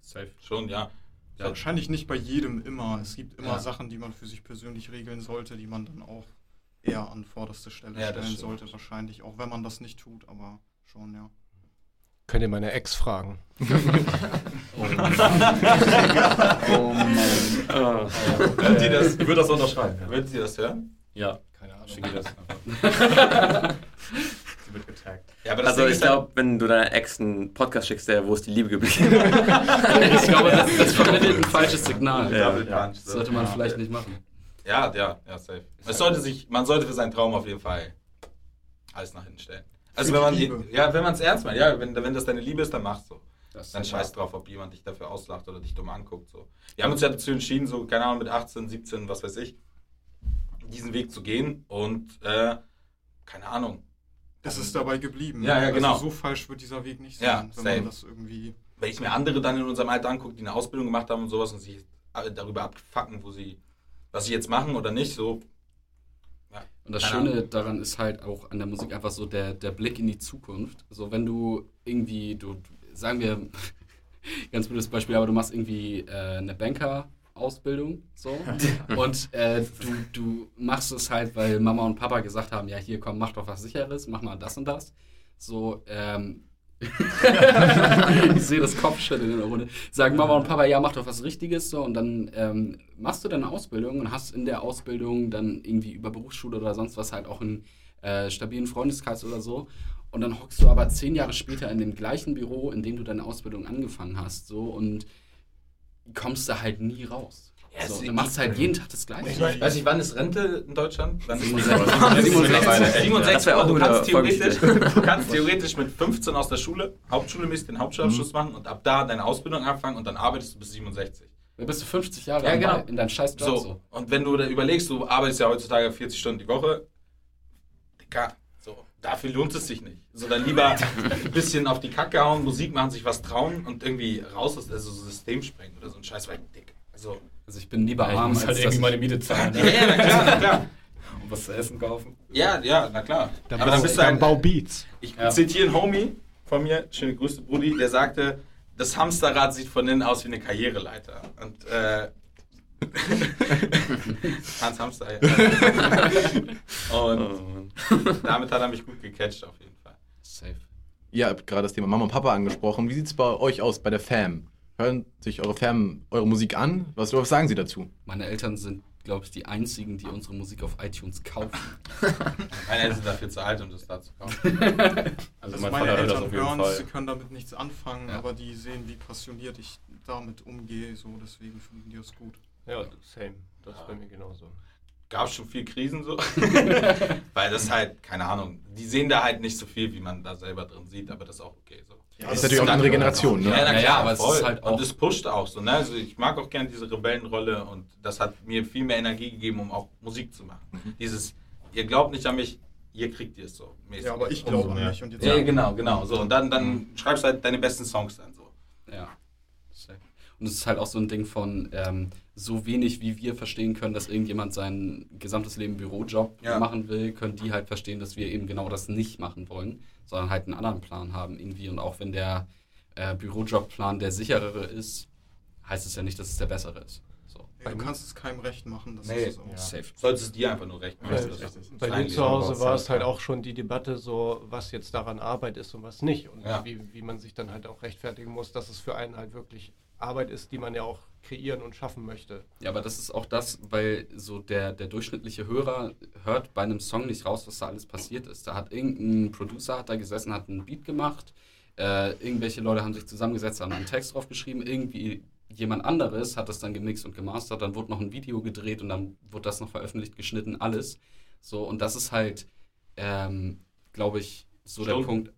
Safe. Schon, ja. Ja, wahrscheinlich nicht bei jedem immer. Es gibt immer Ja. Sachen, die man für sich persönlich regeln sollte, die man dann auch eher an vorderste Stelle Ja, das stellen sollte, wahrscheinlich. Auch wenn man das nicht tut, aber schon, ja. Könnt ihr meine Ex fragen? (laughs) Wird sie das, Ich würde das unterschreiben. Ja. wird sie das hören? ja. Keine Ahnung. Schicke das einfach. (laughs) wird getaggt. Ja, aber das Also ich ist halt- glaube, wenn du deiner Ex einen Podcast schickst, der, wo ist die Liebe geblieben? (laughs) ich glaube, das, das vermittelt ein falsches Signal. Ja, ja. Punch, Das so. sollte man Ja. vielleicht nicht machen. Ja, ja, ja, safe. Es sollte sich, man sollte für seinen Traum auf jeden Fall alles nach hinten stellen. Also Für wenn man, Liebe. ja, wenn man es ernst meint, ja, wenn, wenn das deine Liebe ist, dann mach's so. Das Dann scheiß drauf, ob jemand dich dafür auslacht oder dich dumm anguckt. So. Wir haben uns ja dazu entschieden, so, keine Ahnung, mit 18, 17, was weiß ich, diesen Weg zu gehen und, äh, keine Ahnung. Es ist dabei geblieben. Ja, ja, genau. Also so falsch wird dieser Weg nicht Ja, sein, wenn same. man das irgendwie. Wenn ich mir andere dann in unserem Alter angucke, die eine Ausbildung gemacht haben und sowas und sich darüber abfacken, wo sie, was sie jetzt machen oder nicht, so. Ja, Und das Schöne daran ist halt auch an der Musik einfach so der, der Blick in die Zukunft. So, wenn du irgendwie, du, sagen wir, (laughs) ganz blödes Beispiel, aber du machst irgendwie äh, eine Banker-Ausbildung, so. (laughs) Und äh, du, du machst es halt, weil Mama und Papa gesagt haben, ja, hier komm, mach doch was Sicheres, mach mal das und das. So, ähm, (laughs) ich sehe das Kopfschütteln in der Runde. Sagen Mama und Papa, ja, mach doch was Richtiges so und dann ähm, machst du deine Ausbildung und hast in der Ausbildung dann irgendwie über Berufsschule oder sonst was halt auch einen äh, stabilen Freundeskreis oder so. Und dann hockst du aber zehn Jahre später in dem gleichen Büro, in dem du deine Ausbildung angefangen hast, so und kommst da halt nie raus. Ja, so, du machst halt jeden Tag das Ich Gleiche. weiß, weiß nicht, wann ist Rente in Deutschland? Wann ist 67. 67. 67. Das wäre auch aber du kannst, theoretisch, du kannst theoretisch mit 15 aus der Schule, Hauptschule mäßig den Hauptschulabschluss machen und ab da deine Ausbildung anfangen und dann arbeitest du bis 67. Da bist du 50 Jahre Ja, genau. In deinem scheiß Job So. so. Und wenn du da überlegst, du arbeitest ja heutzutage 40 Stunden die Woche, Digga, dafür lohnt es sich nicht. So, dann lieber ein bisschen auf die Kacke hauen, Musik machen, sich was trauen und irgendwie raus aus also so System sprengen oder so ein Scheiß, weil, dick. Also, Also ich bin lieber arm, muss als halt dass irgendwie meine Miete zahlen. (laughs) ja, ja, na klar, na klar. Und was zu essen kaufen. Ja, ja, na klar. Dann, Aber dann bist du ein, bau Beats. Ich Ja. zitiere einen Homie von mir, schöne Grüße, Brudi, der sagte, das Hamsterrad sieht von innen aus wie eine Karriereleiter. Und äh, (laughs) Hans Hamster, ja. (laughs) Und (laughs) damit hat er mich gut gecatcht auf jeden Fall. Safe. Ihr habt gerade das Thema Mama und Papa angesprochen. Wie sieht es bei euch aus, bei der Fam? Hören sich eure Fam eure Musik an? Was, was sagen sie dazu? Meine Eltern sind, glaube ich, die einzigen, die unsere Musik auf iTunes kaufen. Meine Eltern sind dafür zu alt, um das da zu kaufen. Also mein meine Eltern hören, Fall. sie können damit nichts anfangen, Ja. aber die sehen, wie passioniert ich damit umgehe, so deswegen finden die das gut. Ja, same. Das ist bei mir genauso. Gab schon viel Krisen so. (laughs) Weil das halt, keine Ahnung, die sehen da halt nicht so viel, wie man da selber drin sieht, aber das ist auch okay so. Ja, ist das natürlich auch eine dann- andere Generation, ne? Ja, na Ja, klar, ja, aber es voll. ist halt auch- Und es pusht auch so, ne? Also ich mag auch gerne diese Rebellenrolle und das hat mir viel mehr Energie gegeben, um auch Musik zu machen. Mhm. Dieses, ihr glaubt nicht an mich, ihr kriegt ihr es so. mäßig. Ja, aber ich glaube an mich und jetzt Ja, genau, genau. So, und dann, dann schreibst du halt deine besten Songs dann so. Ja. Und es ist halt auch so ein Ding von, ähm, so wenig wie wir verstehen können, dass irgendjemand sein gesamtes Leben Bürojob Ja. machen will, können die halt verstehen, dass wir eben genau das nicht machen wollen, sondern halt einen anderen Plan haben irgendwie. Und auch wenn der äh, Bürojobplan der sicherere ist, heißt es ja nicht, dass es der bessere ist. So. Ja, du kannst es keinem recht machen, das Nee, ist es auch. ja. Safe. Solltest es dir einfach nur recht machen. Bei, Das ist bei mir eigentlich zu Hause war es halt auch schon die Debatte so, was jetzt daran Arbeit ist und was nicht. Und Ja. wie, wie man sich dann halt auch rechtfertigen muss, dass es für einen halt wirklich Arbeit ist, die man ja auch kreieren und schaffen möchte. Ja, aber das ist auch das, weil so der, der durchschnittliche Hörer hört bei einem Song nicht raus, was da alles passiert ist. Da hat irgendein Producer hat da gesessen, hat einen Beat gemacht, äh, irgendwelche Leute haben sich zusammengesetzt, haben einen Text drauf geschrieben, irgendwie jemand anderes hat das dann gemixt und gemastert, dann wurde noch ein Video gedreht und dann wurde das noch veröffentlicht, geschnitten, alles. So, und das ist halt, ähm, glaube ich, so Stunden. der Punkt.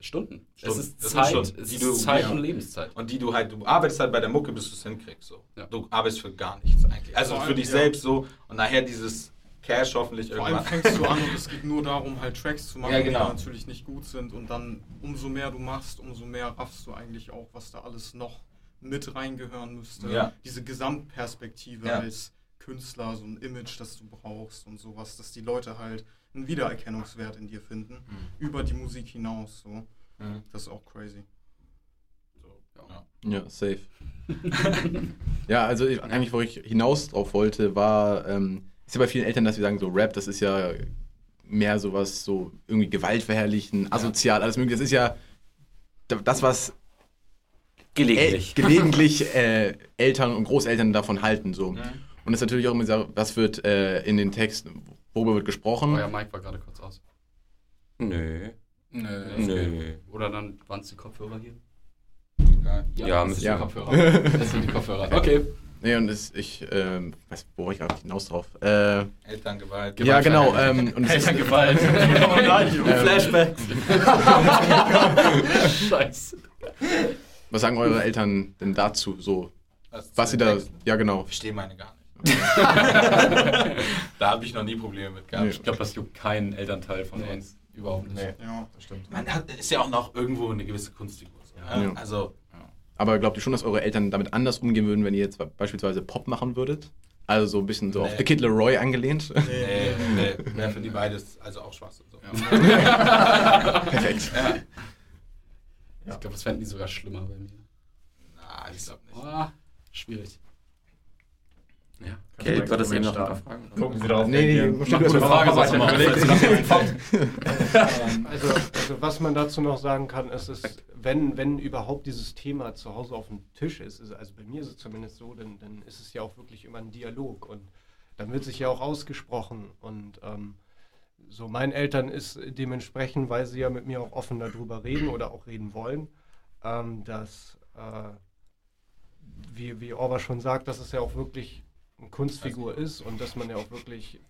Stunden. Stunden. Es ist Das Zeit, Stunden, es ist Zeit ja. und Lebenszeit. Und die du halt, du arbeitest halt bei der Mucke, bis du es hinkriegst. So. Ja. Du arbeitest für gar nichts eigentlich. Also Vor für allem, dich ja. selbst so und nachher dieses Cash hoffentlich Vor allem irgendwann. fängst du (laughs) an und es geht nur darum, halt Tracks zu machen, Ja, genau. die natürlich nicht gut sind. Und dann, umso mehr du machst, umso mehr raffst du eigentlich auch, was da alles noch mit reingehören müsste. Ja. Diese Gesamtperspektive Ja. als Künstler, so ein Image, das du brauchst und sowas, dass die Leute halt einen Wiedererkennungswert in dir finden, über die Musik hinaus. So. Mhm. Das ist auch crazy. Ja. Ja, safe. (laughs) ja, also ich, eigentlich, wo ich hinaus drauf wollte, war, ähm, ist ja bei vielen Eltern, dass sie sagen, so Rap, das ist ja mehr sowas, so irgendwie gewaltverherrlichen, asozial, alles mögliche. Das ist ja das, was Gelegentlich. El gelegentlich äh, Eltern und Großeltern davon halten. So. Und das ist natürlich auch immer, so, was wird äh, in den Texten, worüber wird gesprochen. Euer Mic war gerade kurz aus. Nö. Nö. Nö. Oder dann waren es die Kopfhörer hier? Ja, das müsste- sind ja. die Kopfhörer. (laughs) Das sind die Kopfhörer. Okay. Nee, und das, ich ähm, weiß, wo ich gerade hinaus drauf. Äh, Elterngewalt. ja, genau. Ähm, und es ist, Elterngewalt. (laughs) Flashbacks. (laughs) Scheiße. was sagen eure Eltern denn dazu? So, Was, was sie da. Ja, genau. Ich verstehe meine gar nicht. (laughs) da habe ich noch nie Probleme mit gehabt. Nee. Ich glaube, das juckt keinen Elternteil von Nee. uns. Überhaupt nicht. Nee, Ja. das stimmt. Man hat, ist ja auch noch irgendwo eine gewisse Kunstfigur. So, ne? Ja. Also, Aber glaubt ihr schon, dass eure Eltern damit anders umgehen würden, wenn ihr jetzt beispielsweise Pop machen würdet? Also so ein bisschen so auf Nee. The Kid Leroy angelehnt. nee, nee, wäre (laughs) für die beides, also auch Schwachsinn. So. (laughs) Perfekt. Ich glaube, das fänden die sogar schlimmer bei mir. Na, ich glaube nicht. Ah, schwierig. Ja. Okay, du hattest eben noch ein paar Fragen. Gucken Sie darauf. Nee, nee, hast eine Frage, was weiter. (laughs) Also, also was man dazu noch sagen kann, ist, ist wenn, wenn überhaupt dieses Thema zu Hause auf dem Tisch ist, ist also bei mir ist es zumindest so, dann, dann ist es ja auch wirklich immer ein Dialog und dann wird sich ja auch ausgesprochen und ähm, so meinen Eltern ist dementsprechend, weil sie ja mit mir auch offen darüber reden oder auch reden wollen, ähm, dass, äh, wie, wie Orba schon sagt, dass es ja auch wirklich Kunstfigur ist und dass man ja auch wirklich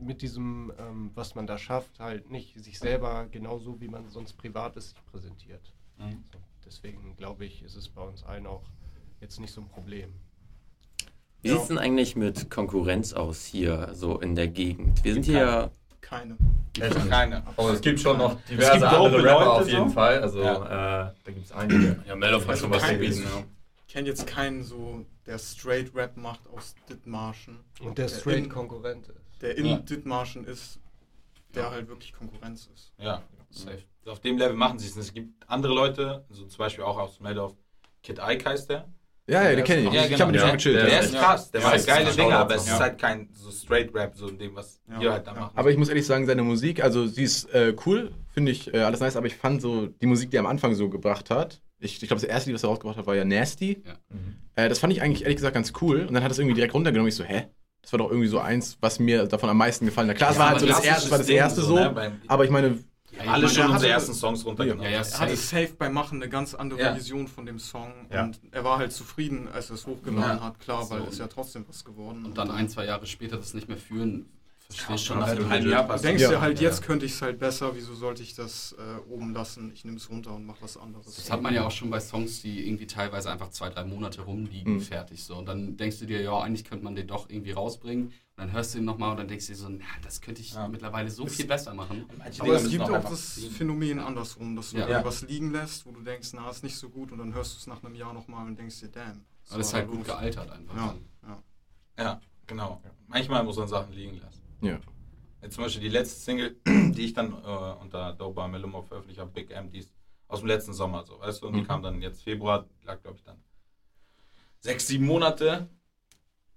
mit diesem, ähm, was man da schafft, halt nicht sich selber genauso, wie man sonst privat ist, sich präsentiert. Mhm. So, deswegen glaube ich, ist es bei uns allen auch jetzt nicht so ein Problem. Wie sieht es denn eigentlich mit Konkurrenz aus hier, so in der Gegend? Wir sind hier. Keine. Echt nicht. Keine. Aber es gibt schon noch Es diverse gibt andere Rapper Leute auf jeden so. Fall. Also Ja. äh, da gibt es einige. Ja, Meldorf hat Also schon was zu bieten. Ja. Ich kenne jetzt keinen so, der Straight Rap macht aus Dithmarschen. Und der Der straight in- Konkurrent ist. Der in Ja. Dithmarschen ist, der halt wirklich Konkurrenz ist. Ja, safe. Also auf dem Level machen sie es. Es gibt andere Leute, so zum Beispiel auch aus Meldorf, Kid Ike heißt der. Ja, ja, den kenne ich. Ja, Ich genau. habe mit dem schon Der- gechillt. Der ja. ist krass, der Ja, macht geile Dinge, aber es ist Ja. halt kein so Straight Rap, so in dem, was Ja. wir halt da Ja. machen. Aber ich muss ehrlich sagen, seine Musik, also sie ist äh, cool, finde ich äh, alles nice, aber ich fand so die Musik, die er am Anfang so gebracht hat, ich, ich glaube, das erste Lied, was er rausgebracht hat, war ja Nasty. Ja. Mhm. Äh, das fand ich eigentlich ehrlich gesagt ganz cool und dann hat es irgendwie direkt runtergenommen. Ich so, hä? Das war doch irgendwie so eins, was mir davon am meisten gefallen hat. Klar, es war halt so das erste, war das erste so, ne? Bei- aber ich meine, alle meine, schon er unsere ersten Songs runtergenommen. Ja, ja, Er hatte safe. safe bei Machen eine ganz andere Ja. Vision von dem Song Ja. und er war halt zufrieden, als er es hochgeladen Ja. hat, klar, weil So. es ist ja trotzdem was geworden. Und dann ein, zwei Jahre später das nicht mehr führen, verstehe ich schon. nach absolut. einem halben Jahr Du passiert. denkst Ja. dir halt, Ja. jetzt könnte ich es halt besser, wieso sollte ich das äh, oben lassen? Ich nehme es runter und mache was anderes. Das hat man ja auch schon bei Songs, die irgendwie teilweise einfach zwei, drei Monate rumliegen, Mhm. fertig so. Und dann denkst du dir, ja, eigentlich könnte man den doch irgendwie rausbringen. Und dann hörst du ihn nochmal und dann denkst du dir so, na, das könnte ich Ja. mittlerweile so Es- viel besser machen. Aber es gibt auch das ziehen. Phänomen andersrum, dass du Ja. irgendwas liegen lässt, wo du denkst, na, ist nicht so gut und dann hörst du es nach einem Jahr nochmal und denkst dir, damn. was Aber das ist halt gut los? gealtert einfach. Ja, ja. Ja, genau. Manchmal muss man Sachen liegen lassen. Ja. Jetzt zum Beispiel die letzte Single, (clears throat) die ich dann äh, unter Dope Melumov veröffentlicht habe, Big Empties, aus dem letzten Sommer, so, weißt du? Und die Mhm. kam dann jetzt Februar, lag, glaube ich, dann sechs, sieben Monate.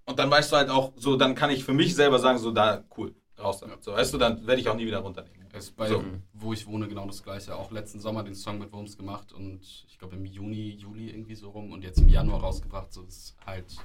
Und dann weißt du halt auch, so, dann kann ich für mich selber sagen, so, da, cool, raus damit. So, weißt du, dann werde ich auch nie wieder runternehmen. Ist bei, So. wo ich wohne, genau das gleiche. Auch letzten Sommer den Song mit Wurms gemacht und ich glaube im Juni, Juli irgendwie so rum und jetzt im Januar rausgebracht. So ist halt,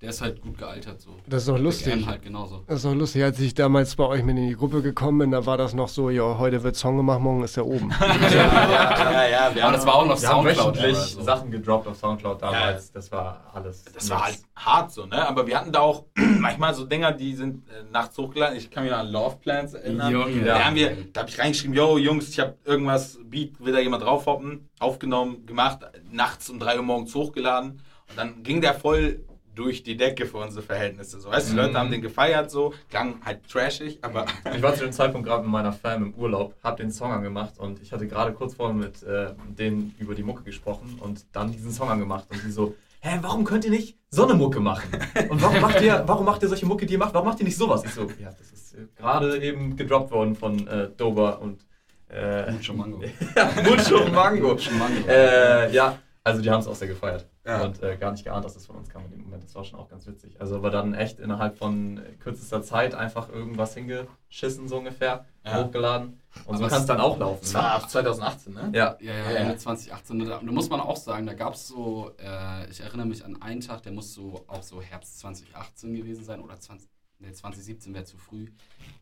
der ist halt gut gealtert. So. Das ist doch lustig. Halt genauso. Das ist doch lustig, als ich damals bei euch mit in die Gruppe gekommen bin, da war das noch so, ja, heute wird Song gemacht, morgen ist er oben. (laughs) ja, ja, wir Aber das war auch noch Wir haben Soundcloud. wöchentlich aber so. Sachen gedroppt auf Soundcloud damals. Das war alles. Das war halt hart so, ne? Aber wir hatten da auch (clears throat) manchmal so Dinger, die sind äh, nachts hochgeladen. Ich kann mich noch an Love Plans erinnern. Junge. Da haben wir, da habe ich reingeschrieben, yo Jungs, ich habe irgendwas, Beat, will da jemand draufhoppen, aufgenommen, gemacht, nachts um 3 Uhr morgens hochgeladen. Und dann ging der voll durch die Decke für unsere Verhältnisse. So, weißt die Leute haben den gefeiert, so, klang halt trashig, aber (laughs) Ich war zu dem Zeitpunkt gerade mit meiner Fam im Urlaub, hab den Song angemacht und ich hatte gerade kurz vorher mit äh, denen über die Mucke gesprochen und dann diesen Song angemacht und die so, hä, warum könnt ihr nicht so eine Mucke machen? Und warum macht ihr, warum macht ihr solche Mucke, die ihr macht? Warum macht ihr nicht sowas? Ich so, ja, das ist äh, gerade eben gedroppt worden von äh, Dober und äh, Mucho Mango. (laughs) Mucho Mango. Mucho Mango. Äh, ja, also die haben es auch sehr gefeiert. Ja. Und äh, gar nicht geahnt, dass das von uns kam in dem Moment. Das war schon auch ganz witzig. Also aber dann echt innerhalb von kürzester Zeit einfach irgendwas hingeschissen, so ungefähr, Ja. hochgeladen. Und so Aber kann es dann auch laufen. das war 2018, ne? Ja. Ja, ja, Ja, Ende ja. 2018. Da, da muss man auch sagen, da gab es so, äh, ich erinnere mich an einen Tag, der muss so auch so Herbst 2018 gewesen sein oder 20, nee, 2017 wäre zu früh.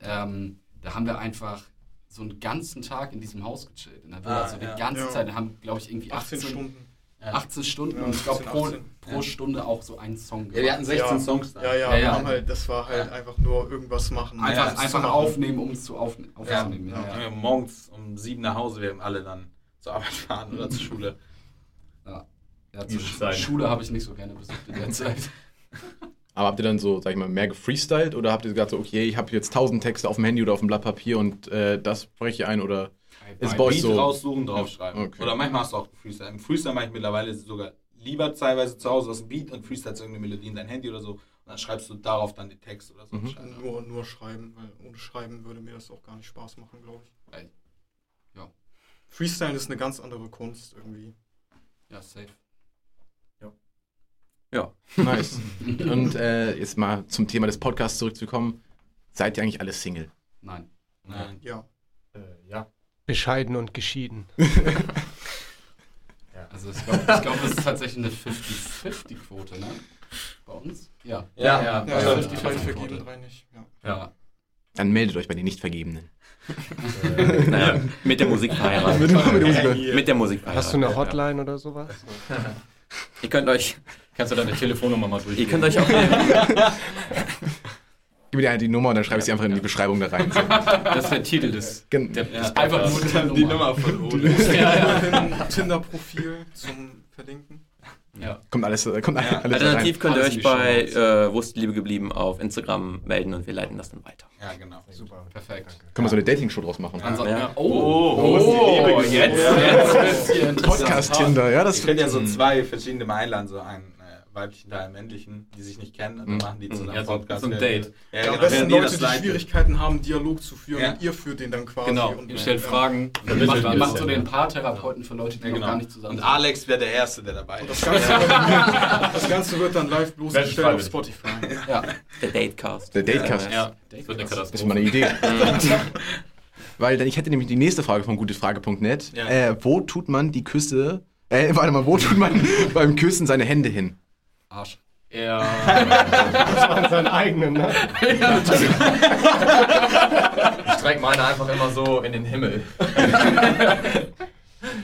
Ähm, da haben wir einfach so einen ganzen Tag in diesem Haus gechillt. In der Villa, Ah, also die ganze Ja. Zeit. Da haben, glaube ich, irgendwie 18 18, Stunden. 18 Stunden Ja, und ich glaube 17, pro, 18. pro Ja. Stunde auch so einen Song Ja, wir hatten 16 Ja. Songs da. Ja, ja, Ja, wir ja. haben halt, das war halt einfach nur irgendwas machen. Einfach, Ja, einfach aufnehmen, um es zu auf, Ja, aufzunehmen. Ja, ja. ja. morgens um sieben nach Hause, wir alle dann zur Arbeit fahren oder zur Schule. Ja, zur Diese Sch- Zeit. Schule habe ich nicht so gerne besucht in der Zeit. (laughs) Aber habt ihr dann so, sag ich mal, mehr gefreestylt oder habt ihr gesagt, so, okay, ich habe jetzt tausend Texte auf dem Handy oder auf dem Blatt Papier und äh, das spreche ich ein oder ist bei euch Beat so? raussuchen, draufschreiben. Okay. Oder manchmal hast du auch Freestyle. Im Freestyle mache ich mittlerweile sogar lieber teilweise zu Hause das Beat und freestylst irgendeine Melodie in dein Handy oder so. Und dann schreibst du darauf dann den Text oder so. Mhm. Nur, nur schreiben, weil ohne Schreiben würde mir das auch gar nicht Spaß machen, glaube ich. Weil- ja. Freestyle ist eine ganz andere Kunst irgendwie. Ja, safe. Ja, (laughs) nice. (laughs) und äh, jetzt mal zum Thema des Podcasts zurückzukommen. Seid ihr eigentlich alle Single? Nein. Nein. Ja. Äh, ja. Bescheiden und geschieden. (laughs) Also ich glaube, ich glaub, das ist tatsächlich eine 50-50-Quote, ne? Bei uns? Ja. Ja, ja, Ja, also ja, 50 drei 50 vergeben, drei nicht. Ja. Ja. Dann meldet euch bei den Nicht-Vergebenen. Äh, Naja, mit der Musik verheiratet. Mit der Musik. mit der Musik verheiratet. Hast du eine Hotline oder sowas? (laughs) Ihr könnt euch, Kannst du deine Telefonnummer mal ihr durchgehen? könnt euch auch (laughs) Gib mir die Nummer und dann schreibe ich sie einfach in die Beschreibung da rein. So. (laughs) Das ist der Titel des. Gen- Der, Ja, einfach nur Podcasts. die Nummer von (laughs) Ole. Ein Tinder-Profil zum Verlinken. Ja. Kommt alles, äh, kommt alles da rein. Alternativ könnt ihr Alles euch die bei äh, Wo ist die Liebe geblieben auf Instagram melden und wir leiten das dann weiter. Ja, genau. Super. Perfekt. Können wir so eine Dating-Show draus machen? Ja. ja. Oh, wo ist die Liebe geblieben? jetzt, jetzt. Podcast-Tinder, ja, das Ich könnte ja so zwei verschiedene einladen, so äh, weiblichen Teil, einen männlichen, die sich nicht kennen und dann Mhm. machen die zusammen Ja, so- Podcast. so ein Date. Ja, Ja, genau, am besten ihr Leute, die. Schwierigkeiten haben, Dialog zu führen Ja. und ihr führt den dann quasi. Genau. Und, Ihr stellt ja. Fragen. Macht Macht so den Paartherapeuten für Leute, die Ja, noch genau. gar nicht zusammen Und sind. Alex wäre der Erste, der dabei Und ist. das Ganze, (laughs) wird, das Ganze wird dann live bloßgestellt auf. Spotify. Ja. Der Datecast. Der Datecast. Ja, das wird eine Das ist Katastrophe. mal eine Idee. (laughs) Weil dann, ich hätte nämlich die nächste Frage von gutefrage.net. Ja. Äh, wo tut man die Küsse, äh, warte mal, wo tut man (laughs) beim Küssen seine Hände hin? Arsch. Ja. (laughs) Das waren seine eigenen, ne? (laughs) Ich strecke meine einfach immer so in den Himmel.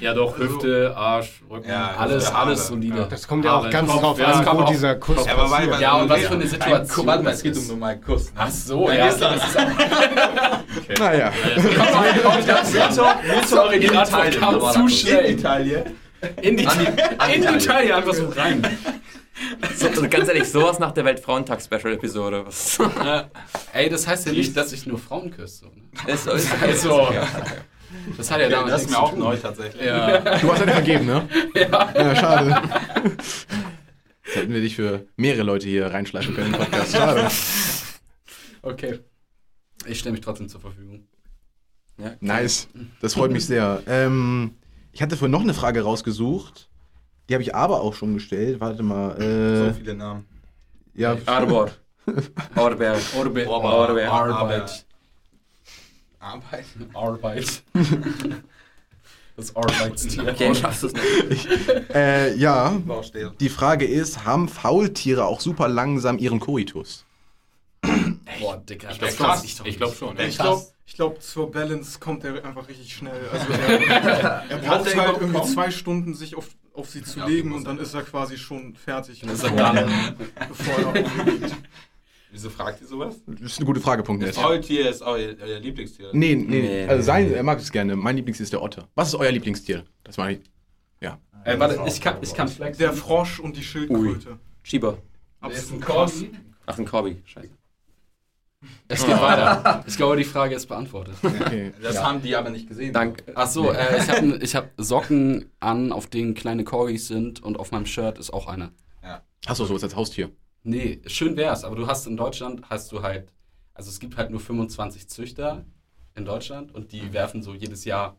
ja, doch, Hüfte, Arsch, Rücken. Ja, Alles, Haare. alles solide. Das kommt ja auch ganz Kopf, drauf ja, das an, wo auch- dieser Kuss Ja, aber weil, passiert. Ja, und was für eine Ein- Situation Warte mal, das es geht um mal Kuss. Ne? Ach so, ja. dir ist das- (laughs) das ist Naja. Sorry, die kam zu schnell. Italien. In die in. Taille einfach so rein. So, also ganz ehrlich, sowas nach der Weltfrauentag-Special-Episode. Was- Ey, das heißt ja nicht, dass ich nur Frauen küsse. Ne? ist, ist, Also, das hat ja damit Das ist mir auch neu tatsächlich. Ja. Du hast eine vergeben, ne? ja. Ja, schade. Jetzt hätten wir dich für mehrere Leute hier reinschleifen können im Podcast. Schade. Okay. Ich stelle mich trotzdem zur Verfügung. ja, Nice. Das freut mich sehr. Ähm, Ich hatte vorhin noch eine Frage rausgesucht. Die habe ich aber auch schon gestellt. Warte mal. So Äh, viele Namen. ja, Arbor. (laughs) Orber. Orbe, Orbe. Arbeit. Arbeit. Arbeit. (laughs) (laughs) Das Arbeitstier. Okay, schaffst du es nicht. äh, ja. Die Frage ist, haben Faultiere auch super langsam ihren Koitus? Boah, Dicker. Ich das glaube ich doch ich glaub nicht. schon. Ich glaube, ich glaub, zur Balance kommt er einfach richtig schnell. Also er, er braucht halt überhaupt irgendwie kommen? zwei Stunden, sich auf, auf sie zu Ja, legen und dann ist er quasi schon fertig. Dann ist er done. (laughs) Bevor er. Wieso fragt ihr sowas? Das ist eine gute Frage, Punkt. Das Faultier ist euer, euer Lieblingstier. Nee, nee, Nee, also sein, er mag es gerne. Mein Lieblingstier ist der Otter. Was ist euer Lieblingstier? Das war ich. Äh, warte, ich kann, ich kann Der Frosch und die Schildkröte. Schieber. Absolut. Ach, ein Corby. Scheiße. Es geht weiter. (laughs) Ich glaube, die Frage ist beantwortet. Okay. Das haben die aber nicht gesehen. Danke. Ach so, äh, ich habe hab Socken an, auf denen kleine Corgis sind und auf meinem Shirt ist auch einer. Hast du sowas als Haustier? Nee, schön wär's, aber du hast in Deutschland, hast du halt, also es gibt halt nur 25 Züchter in Deutschland und die werfen so jedes Jahr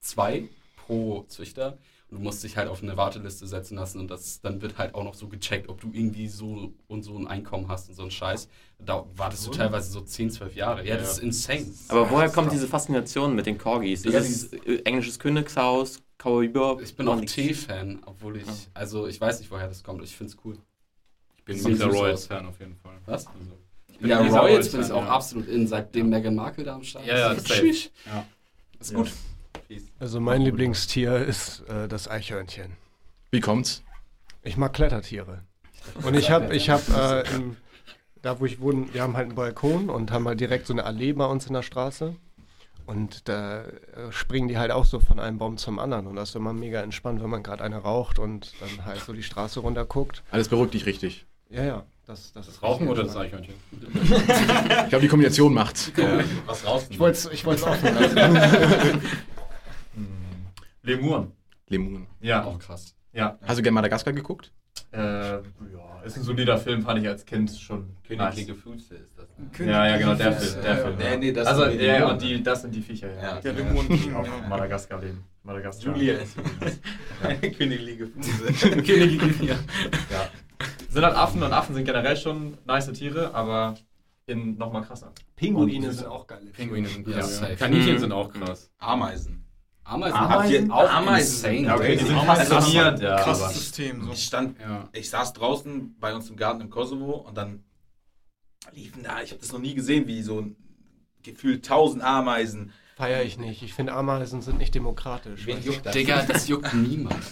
zwei pro Züchter du musst dich halt auf eine Warteliste setzen lassen und das, dann wird halt auch noch so gecheckt, ob du irgendwie so und so ein Einkommen hast und so ein Scheiß. Da wartest du teilweise so 10, 12 Jahre. Ja, das ist insane. Aber woher kommt diese Faszination mit den Corgis? Ist Ja, es äh, englisches Königshaus, Cowboy Bebop? Ich bin auch? T-Fan, obwohl ich, also ich weiß nicht, woher das kommt. Ich find's cool. Ich bin süß Royals-Fan auf jeden Fall. Was? Also, ich bin Ja, Royals bin ich auch ja. absolut in, seitdem Meghan Markle da am Start Ja, ja, ist. safe. Tschüss. Ja. Ist gut. Also mein Lieblingstier ist äh, das Eichhörnchen. Wie kommt's? Ich mag Klettertiere. Und ich habe, ich habe, äh, im- da wo ich wohne, wir haben halt einen Balkon und haben halt direkt so eine Allee bei uns in der Straße. Und da äh, springen die halt auch so von einem Baum zum anderen. Und das ist immer mega entspannt, wenn man gerade eine raucht und dann halt so die Straße runter guckt. Alles beruhigt dich richtig. Ja, ja. Das, das, Das Rauchen ist oder das. Eichhörnchen? Ich glaube, die Kombination macht's. Was raus? Ich wollte es ich wollt's offen lassen. (laughs) Lemuren. Lemuren. Ja. Auch krass. Ja. Hast du gerne Madagaskar geguckt? Äh, ja, ist ein solider Film, fand ich als Kind schon. Königliche Füße ist das. Ne? Ja, ja, genau, der Königliche Film. Der Füße, Film Nee, ja. nee, das also, sind die ja, ja, Lemuren. und die, das sind die Viecher, ja. Ja. Der Die Lemon King, auf ja. Madagaskar leben. Madagaskar. Julia ist (laughs) Königliche Füße. (laughs) Ja. Sind halt Affen und Affen sind generell schon nice Tiere, aber in nochmal krasser. Pinguine sind auch geile. Pinguine sind Ja, krass. Kaninchen sind auch krass. Ameisen. Ameisen, Ameisen? auch Ameisen. insane. Ja, okay, die sind Ameisen- fasziniert, ja. Krasses System. So. Ich stand, Ja. ich saß draußen bei uns im Garten im Kosovo und dann liefen da, ich habe das noch nie gesehen, wie so ein gefühlt tausend Ameisen. Feier ich nicht. Ich finde Ameisen sind nicht demokratisch. Wen juckt das? Digga, das juckt niemand. (laughs)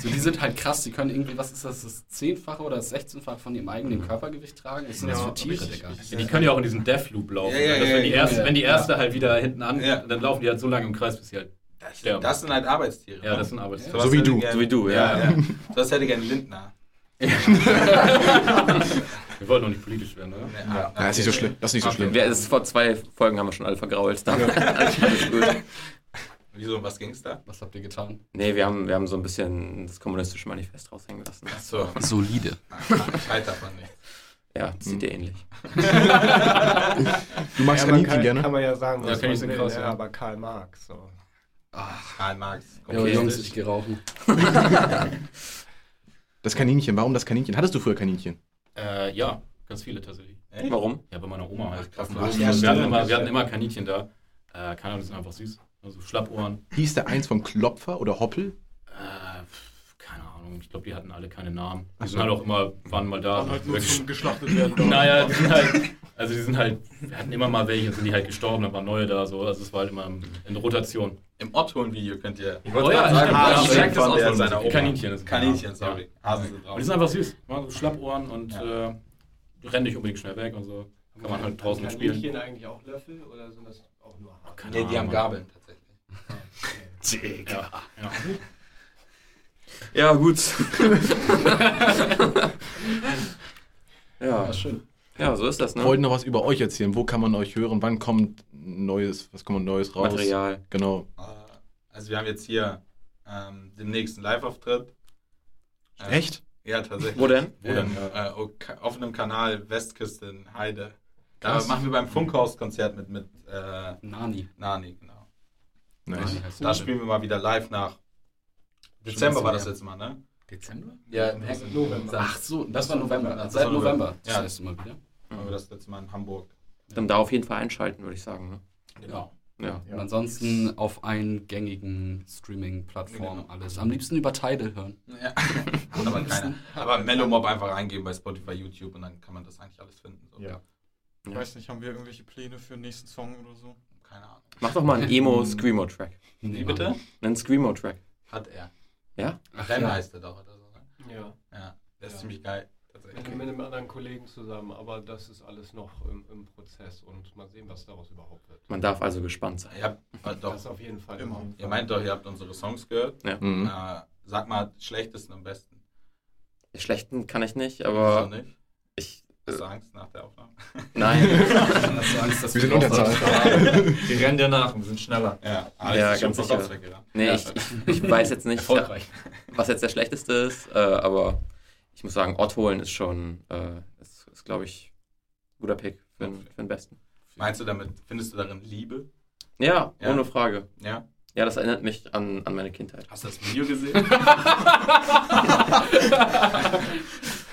So, die sind halt krass, die können irgendwie, was ist das, das Zehnfache oder das Sechzehnfache von ihrem eigenen Körpergewicht tragen? Was sind das Ja, für Tiere, richtig. Digga? Ja, die können ja auch in diesem Deathloop laufen. Ja, ja, Also ja, wenn, die ja, erste, ja. wenn die erste halt wieder hinten an, Ja. dann laufen die halt so lange im Kreis, bis sie halt. Das, Sterben. das sind halt Arbeitstiere. Ja, das sind Arbeitstiere. Sowas So wie du. Gern, So wie du, ja. ja. Das hätte gern Lindner. (laughs) Wir wollten noch nicht politisch werden, oder? Ja, Ja, ist nicht so schlimm. Das ist nicht so schlimm. Wer ist vor zwei Folgen haben wir schon alle vergrault. Da. (laughs) Alles gut. Wieso, was ging's da? Was habt ihr getan? Nee, wir haben, wir haben so ein bisschen das kommunistische Manifest raushängen lassen. Achso, Solide. ich halte davon nicht. Ja, das sieht dir ähnlich. (laughs) Du magst Ja, man Kaninchen kann, gerne? kann man ja sagen, Ja, was kann man ich so will, krass, ja, ja. aber Karl Marx. So. Karl Marx. Okay. Jungs, ich geh rauchen. (laughs) Das Kaninchen. Warum das Kaninchen? Hattest du früher Kaninchen? Äh, ja, ganz viele tatsächlich. Echt? Warum? Ja, bei meiner Oma halt. krass. wir, Ach, hatten- ja, wir, hatten immer, wir hatten immer Kaninchen da. Äh, keine Ahnung, die sind einfach süß. Also Schlappohren. Hieß der eins von Klopfer oder Hoppel? Äh, keine Ahnung, ich glaube, die hatten alle keine Namen. Die Ach so. sind halt auch immer, waren mal da. Dann halt nur zum geschlachtet werden. (laughs) Naja, die sind halt, also die sind halt, wir hatten immer mal welche, sind die halt gestorben, dann waren neue da, so, also es war halt immer in Rotation. Im Otto-Video könnt ihr. ich Oh wollte ja, gerade sagen, ja, ja, direkt ich das fand der Auswählen. seiner Oma. Kaninchen ist Kaninchen, sorry. Hasen sind Und drauf. die sind einfach süß, so Schlappohren und Ja. äh, rennen nicht unbedingt schnell weg, also kann man halt draußen spielen. Kaninchen eigentlich auch Löffel oder sind das auch nur Haare? Keine Nee, die haben. Gabeln tatsächlich. Ja, ja. Ja, gut. (laughs) ja. schön. Ja, so ist das, ne? Wollt noch was über euch erzählen? Wo kann man euch hören? Wann kommt Neues, was kommt Neues raus? Material. Genau. Äh, Also wir haben jetzt hier ähm, den nächsten Live-Auftritt. Ähm, Echt? Ja, tatsächlich. Wo denn? Wo denn? Äh, auf einem Kanal Westküste in Heide. Da Krass. machen wir beim Funkhaus-Konzert mit, mit äh, Nani. Nani, genau. Nice. heißt Da spielen wir mal wieder live nach. Dezember war das letzte Mal, ne? Dezember? Ja, im November. Ach so, das war November. Das Seit war November. November. Das Ja. heißt immer wieder. Wir das letzte Mal in Hamburg. Dann da auf jeden Fall einschalten, würde ich sagen. Ne? Genau. Ja. Und ansonsten auf allen gängigen Streaming-Plattformen Genau. alles. Am liebsten über Tidal hören. Ja. (laughs) aber keine. Aber Melomob einfach eingeben bei Spotify, YouTube und dann kann man das eigentlich alles finden. So. Ja. Ich Ja. weiß nicht, haben wir irgendwelche Pläne für den nächsten Song oder so? Keine Ahnung. Mach doch mal einen (laughs) Emo-Screamo-Track. Nee, Wie bitte? Einen Screamo-Track. Hat er. Ja? Ach, Ren ja. heißt er doch oder so. Ne? Ja. Ja, der ist Ja. ziemlich geil. Mit, Tatsächlich. mit einem anderen Kollegen zusammen, aber das ist alles noch im, im Prozess und mal sehen, was daraus überhaupt wird. Man darf also gespannt sein. Äh, doch, Das auf jeden Fall Immer. immer. ihr meint doch, ihr habt unsere Songs gehört. Mhm. Äh, sag mal, schlechtesten am besten. Schlechten kann ich nicht, Wieso aber nicht? Hast du Angst nach der Aufnahme? (laughs) Nein. (laughs) Hast du Angst, dass Wir sind noch Unterzahl. Wir rennen dir nach und sind schneller. Ja, Ja, ist schon ganz sicher. Nee, Ja. ich, ich, weiß jetzt nicht, was jetzt der schlechteste ist, äh, aber ich muss sagen, Ott holen ist schon, äh, ist, ist glaube ich, ein guter Pick für, den- für den Besten. Meinst du damit, findest du darin Liebe? Ja, Ja. ohne Frage. Ja? Ja, das erinnert mich an, an meine Kindheit. Hast du das Video gesehen? (laughs)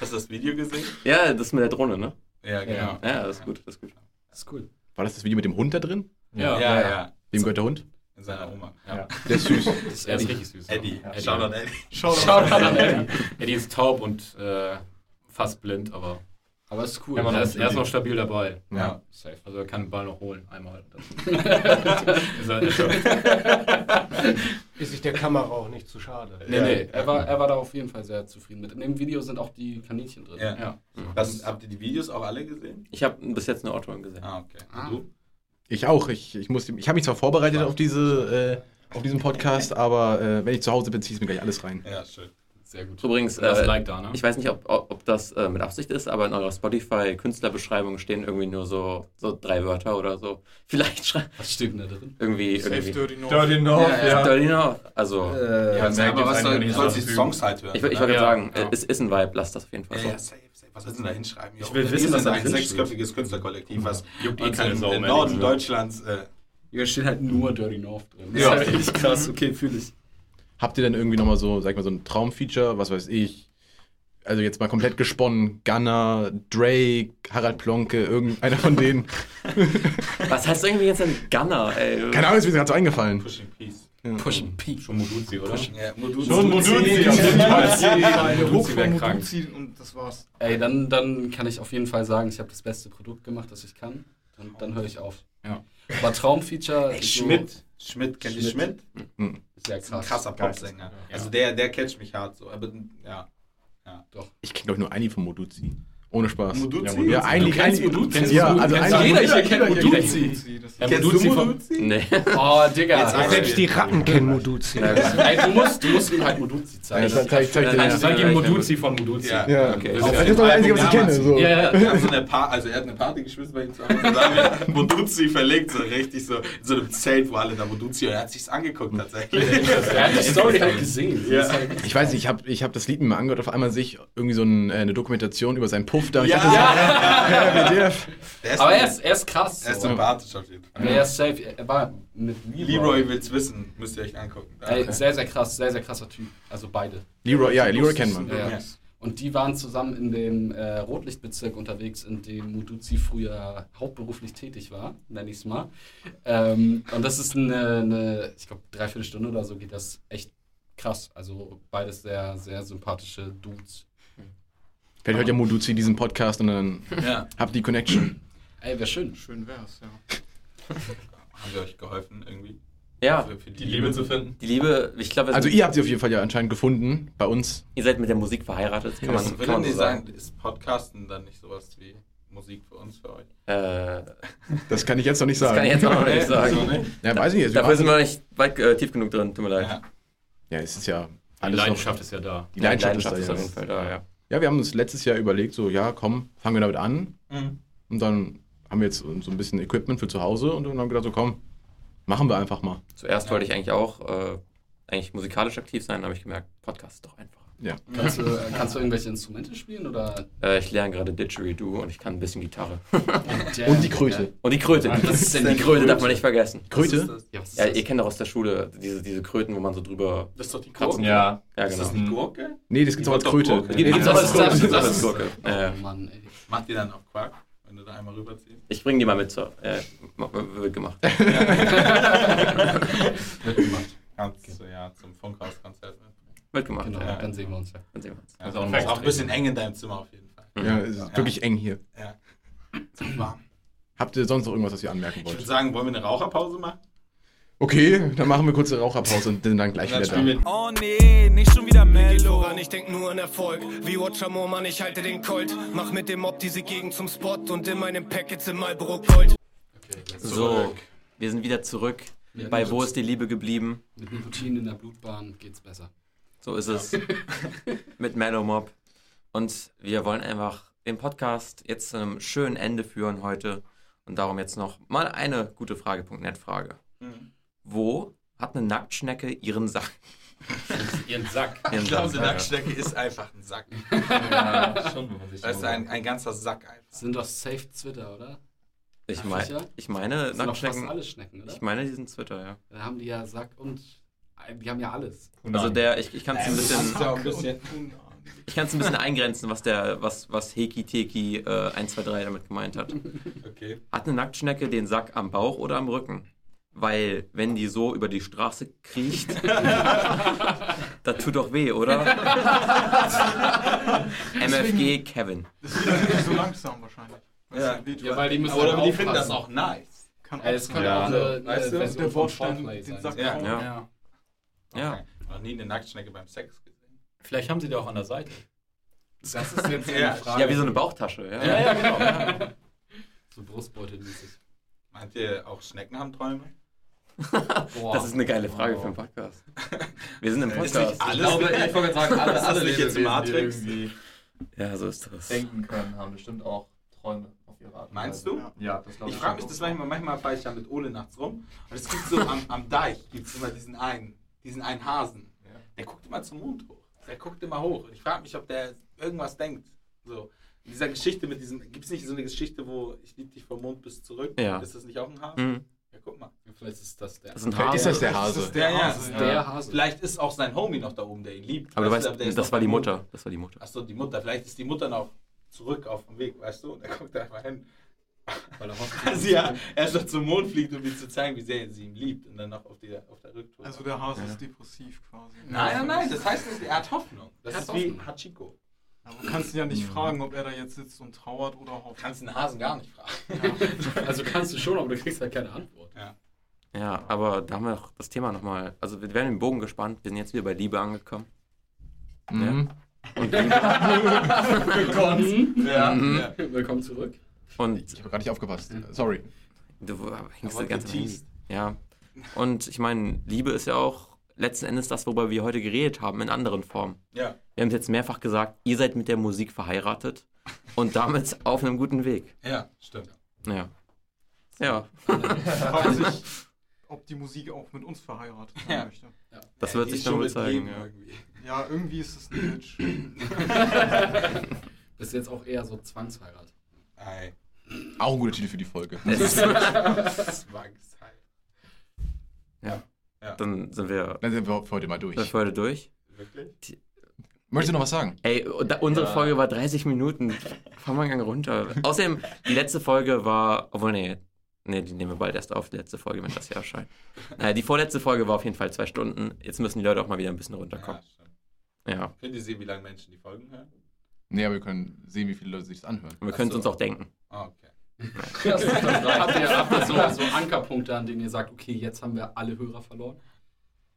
Hast du das Video gesehen? Ja, das mit der Drohne, ne? Ja, genau. Ja, das ist gut, das ist gut. Das ist cool. War das das Video mit dem Hund da drin? Ja, Ja, ja. Wem gehört der Hund? In seiner Oma. Ja. (laughs) Der ist süß. Das ist Er ist Eddie. richtig süß. Eddie. Ja. Shoutout Eddie. Shoutout an Eddie. Eddie ist taub und äh, fast blind, aber Aber es ist cool. er, ist, er ist noch stabil dabei. Ja. Safe. Also er kann den Ball noch holen, einmal. (laughs) Dann ist er sich der Kamera auch nicht zu schade. Nee, nee, er war, er war da auf jeden Fall sehr zufrieden mit. In dem Video sind auch die Kaninchen drin. Ja. Ja. Was, habt ihr die Videos auch alle gesehen? Ich habe bis jetzt nur Otto gesehen. Ah, okay. Ah. Und du? Ich auch. Ich, ich, ich habe mich zwar vorbereitet auf, diese, äh, auf diesen Podcast, aber äh, wenn ich zu Hause bin, ziehe ich mir gleich alles rein. Ja, schön. Sehr gut. Übrigens, äh, Like da, ne? ich weiß nicht, ob, ob das äh, mit Absicht ist, aber in eurer Spotify-Künstlerbeschreibung stehen irgendwie nur so, so drei Wörter oder so. (laughs) Vielleicht schreibt Was steht denn da drin? irgendwie. Safe irgendwie Dirty North. Dirty North, Ja, ja. Dirty North. Also, Äh, Ja, mehr aber was soll, die. Songs halt hören. ich, ich ne? wollte Ja, sagen, ja. äh, es ist ein Vibe, lasst das auf jeden Fall Ja, so. ja, safe, safe. Was willst du denn da hinschreiben? Ich will wissen, was da ein sechsköpfiges Künstlerkollektiv, was (laughs) Juckt eh keine im, Sau im Norden. Deutschlands. Äh, Hier steht halt nur Dirty North drin. Das Ja. ist halt richtig krass. Okay, fühle ich. Habt ihr denn irgendwie nochmal so, sag ich mal, so ein Traumfeature, was weiß ich? Also jetzt mal komplett gesponnen, Gunner, Drake, Harald Plonke, irgendeiner von denen. (laughs) Was heißt irgendwie jetzt ein Gunner, ey? Keine Ahnung, ist mir gerade so eingefallen. Pushing Peace. Push and Peak. Schon Moduzi, oder? Ja, Moduzi. Schon Moduzi, auf jeden Hook Moduzi wär von krank. Moduzi und das war's. Ey, dann, dann kann ich auf jeden Fall sagen, ich habe das beste Produkt gemacht, das ich kann. Dann, dann höre ich auf. Ja. Aber Traumfeature. Ey, so- Schmidt. Kennt ihr Schmidt. Schmidt? Ist Das ist ein krass. krasser Popsänger. Also der, der catcht mich hart so. Aber ja. Ich kenne, glaube ich, nur einen von Moduzi. Ohne Spaß. Moduzi? Ja, eigentlich. Du kennst Moduzi? Kennst ja, also Kennst jeder hier kennt Moduzi. Ja, Kennst Moduzi du von- Moduzi? Nee. Oh, Digga. Jetzt Also, Selbst die Ratten kennen Moduzi. du, musst, du musst ihm halt Moduzi zeigen. Ja, zeig, zeig dir, Ja, ja. Sag ihm Moduzi von Moduzi. Ja. Ja, Okay. Das ist das Einzige, was ich kenne. So. Ja, ja. Also er hat eine Party gespielt bei ihm zu Hause. Da haben wir (laughs) Moduzi verlegt, so richtig so in so einem Zelt, wo alle da Moduzi und er hat sich's angeguckt tatsächlich. (laughs) Er hat die Story halt gesehen. Ja. Ich weiß nicht, ich habe ich hab das Lied mir mal angehört, auf einmal sehe ich irgendwie so äh, eine Dokumentation über seinen Puff da. Ich Ja. dachte, ja. WTF. Der Aber er ist, er ist krass. er ist sympathisch auf jeden Fall. Er ist safe. Er war mit Leroy will's wissen, müsst ihr euch angucken. Ey, sehr, sehr krass, sehr, sehr krasser Typ. Also beide. Leroy, ja, Leroy kennt man. Ja. Ja. Und die waren zusammen in dem äh, Rotlichtbezirk unterwegs, in dem Muduzi früher hauptberuflich tätig war, nenne ich es mal. Ähm, und das ist eine, eine ich glaube, dreiviertel Stunde oder so geht das echt krass. Also beides sehr, sehr sympathische Dudes. Vielleicht hört ja Moduzi diesen Podcast und dann Ja. habt die Connection. Ey, wäre schön. Schön wär's, ja. (laughs) Haben wir euch geholfen irgendwie? Ja, Für, für Die Liebe zu finden. die Liebe, ich glaube, Also ihr habt sie auf jeden Fall ja anscheinend gefunden, bei uns. ihr seid mit der Musik verheiratet, kann Was man, kann man die so sagen, sagen. ist Podcasten dann nicht sowas wie Musik für uns, für euch? Äh, Das kann ich jetzt noch nicht das sagen. kann ich jetzt auch noch nicht (laughs) sagen. Ja, weiß ich nicht. Dafür sind wir noch nicht weit äh, tief genug drin, tut mir leid. Ja. ja, es ist ja Die alles Leidenschaft noch, ist ja da. Die Leidenschaft, ist, ist da, auf ja. jeden Fall da, ja. Ja, wir haben uns letztes Jahr überlegt, so, ja, komm, fangen wir damit an. Mhm. Und dann haben wir jetzt so ein bisschen Equipment für zu Hause und dann haben wir gedacht, so, komm, machen wir einfach mal. Zuerst wollte ich eigentlich auch äh, eigentlich musikalisch aktiv sein, aber habe ich gemerkt, Podcast ist doch einfacher. Ja. Kannst du, äh, kannst du irgendwelche Instrumente spielen oder? Äh, ich lerne gerade Didgeridoo und ich kann ein bisschen Gitarre. Und die Kröte. Und die Kröte. Was ist denn die die Kröte darf Kröte? man nicht vergessen. Kröte? Ja, ist Ja, ihr kennt doch aus der Schule diese, diese Kröten, wo man so drüber Das ist doch die Gurke. Ja. Ja, Ist genau. das die Gurke? Nee, das gibt's auch als Kröte. Gurke. Gibt's Ja, auch als das ist- Kröte. das ist Gurke. Oh Mann, ey. Macht ihr dann auch Quark, wenn du da einmal rüberziehst? ich bringe die mal mit zur. Äh, wird gemacht. (laughs) Wird gemacht. Kannst du ja zum Funkhauskonzert. Wird gemacht. Genau, Ja. dann sehen wir uns ja. Dann sehen wir uns. Also auch ist auch ein bisschen eng in deinem Zimmer auf jeden Fall. Ja, es ist wirklich eng hier. Ja. Warm. Habt ihr sonst noch irgendwas, was ihr anmerken Ich würde wollt? sagen, wollen wir eine Raucherpause machen? Okay, dann machen wir kurze Raucherpause und sind dann gleich wieder da. Oh nee, nicht schon wieder Mello. ich denk nur an Erfolg. Wie Watcher Moore, Mann, ich halte den Colt. Mach mit dem Mob diese Gegend zum Spot und in meinem Packets im Marlboro Gold. Okay, So, wir sind wieder zurück. Bei. Wo ist die Liebe geblieben? Mit Nikotin in der Blutbahn geht's besser. So ist es. (laughs) Mit Mellow Mob. Und wir wollen einfach den Podcast jetzt zu einem schönen Ende führen heute. Und darum jetzt noch mal eine gute Frage.net-Frage. Mhm. Wo hat eine Nacktschnecke ihren Sack? (laughs) Ihren Sack. Ihren Ich glaube, eine. Nacktschnecke ist einfach ein Sack. (laughs) Ja, schon, wenn man sich Das ist ein, ein ganzer Sack einfach. Das sind doch safe Twitter, oder? Ich, mein, ich meine, Das sind doch fast Nacktschnecken. alle Schnecken, oder? Ich meine, die sind Twitter, ja. Da haben die ja Sack und. Die haben ja alles. Also der, ich, ich kann es ein Das bisschen, ist ja auch ein bisschen. ich kann's ein bisschen eingrenzen, was der, was, was Heki Teki äh, 123 damit gemeint hat. Okay. Hat eine Nacktschnecke den Sack am Bauch oder am Rücken? Weil, wenn die so über die Straße kriecht, (laughs) das tut doch weh, oder? (laughs) MFG Kevin. Das ist nicht so langsam wahrscheinlich. Ja. Ja, weil die müssen Aber die finden das auch nice. Kann Ey, es könnte Ja. auch eine, eine Weißt du, Version der von den sein. Sack Ja. drauf. Ja. Ja. Noch nie eine Nacktschnecke beim Sex gesehen. Vielleicht haben sie die auch an der Seite. Das ist jetzt eine (laughs) Ja. Frage. Ja, wie so eine Bauchtasche, ja. Ja, ja, genau. Ja. (laughs) So Brustbeutelmäßig. Meint ihr, auch Schnecken haben Träume? Boah. (laughs) Das ist eine geile Frage für einen Podcast. Wir sind im Ist Podcast. nicht alles Ich glaube, ich wollte sagen, alle, Ist das alle nicht jetzt Matrix? Ja, so ist das. denken können, haben bestimmt auch Träume auf ihre Art. Meinst Weise. du? Ja, das glaube Ich ich. frage mich das manchmal, manchmal fahre ich ja mit Ole nachts rum und es gibt so am, am Deich gibt's immer diesen einen, diesen einen Hasen. Der guckt immer zum Mond hoch. Der guckt immer hoch. Und ich frage mich, ob der irgendwas denkt. So. In dieser Geschichte mit diesem, gibt es nicht so eine Geschichte, wo ich liebe dich vom Mond bis zurück? Ja. Ist das nicht auch ein Hase? Mhm. Ja, guck mal. Vielleicht ist das der. Das ist ein Vielleicht ist das Hase. der Das Hase. ist der Ja, ja. Hase. Das ist ja. der Hase. Vielleicht ist auch sein Homie noch da oben, der ihn liebt. Aber du Weißt weißt, der ist das war die. Mutter. Das war die Mutter. Achso, die Mutter. Vielleicht ist die Mutter noch zurück auf dem Weg, weißt du? Und er guckt da einfach hin. Weil er hofft, Also ja, er ist doch zum Mond fliegt, um ihm zu zeigen, wie sehr sie ihn liebt. Und dann noch auf der, auf der Rücktour. Also der Hase ist depressiv quasi. nein, nein, nein, das heißt, er hat Hoffnung. Das Er ist hat wie Hoffnung. Hachiko. Aber du kannst ihn ja nicht fragen, ob er da jetzt sitzt und trauert oder Du hofft. kannst den Hasen gar nicht fragen. (laughs) Also kannst du schon, aber du kriegst halt keine Antwort. Ja, aber da haben wir doch das Thema nochmal. Also wir werden den Bogen gespannt. Wir sind jetzt wieder bei Liebe angekommen. Mhm. Und (laughs) Liebe. Ja, Mhm. ja. Willkommen zurück. Und Ich habe gerade nicht aufgepasst. Sorry. du hängst Aber die ganze Zeit. am geteased. Handy. Ja. Und ich meine, Liebe ist ja auch letzten Endes das, worüber wir heute geredet haben, in anderen Formen. ja. Wir haben es jetzt mehrfach gesagt, ihr seid mit der Musik verheiratet und damit (laughs) auf einem guten Weg. Ja, stimmt. Ja. Ja, (laughs) Fragt sich, ob die Musik auch mit uns verheiratet sein Ja. möchte. das Ja, wird sich dann wohl zeigen. Ja. irgendwie. Ja, irgendwie ist es ein Bitch. (laughs) Bist jetzt auch eher so Zwangsheirat. Ei. Auch ein guter Titel für die Folge. (laughs) Zwangsheirat. Dann sind wir Dann sind wir für heute mal durch. sind wir für heute durch. Wirklich? Möchtest du noch was sagen? Ey, da, unsere Ja. Folge war 30 Minuten. Fahren wir einen Gang runter. Außerdem, die letzte Folge war. Obwohl, nee. Nee, die nehmen wir bald erst auf, die letzte Folge, wenn das hier erscheint. Naja, die vorletzte Folge war auf jeden Fall zwei Stunden. Jetzt müssen die Leute auch mal wieder ein bisschen runterkommen. Ja. Ja. Könnt ihr sehen, wie lange Menschen die Folgen hören? Nee, aber wir können sehen, wie viele Leute sich das anhören. Und wir können es so. uns auch denken. Ah, okay. (laughs) habt ihr, habt ihr so, so Ankerpunkte, an denen ihr sagt, okay, jetzt haben wir alle Hörer verloren?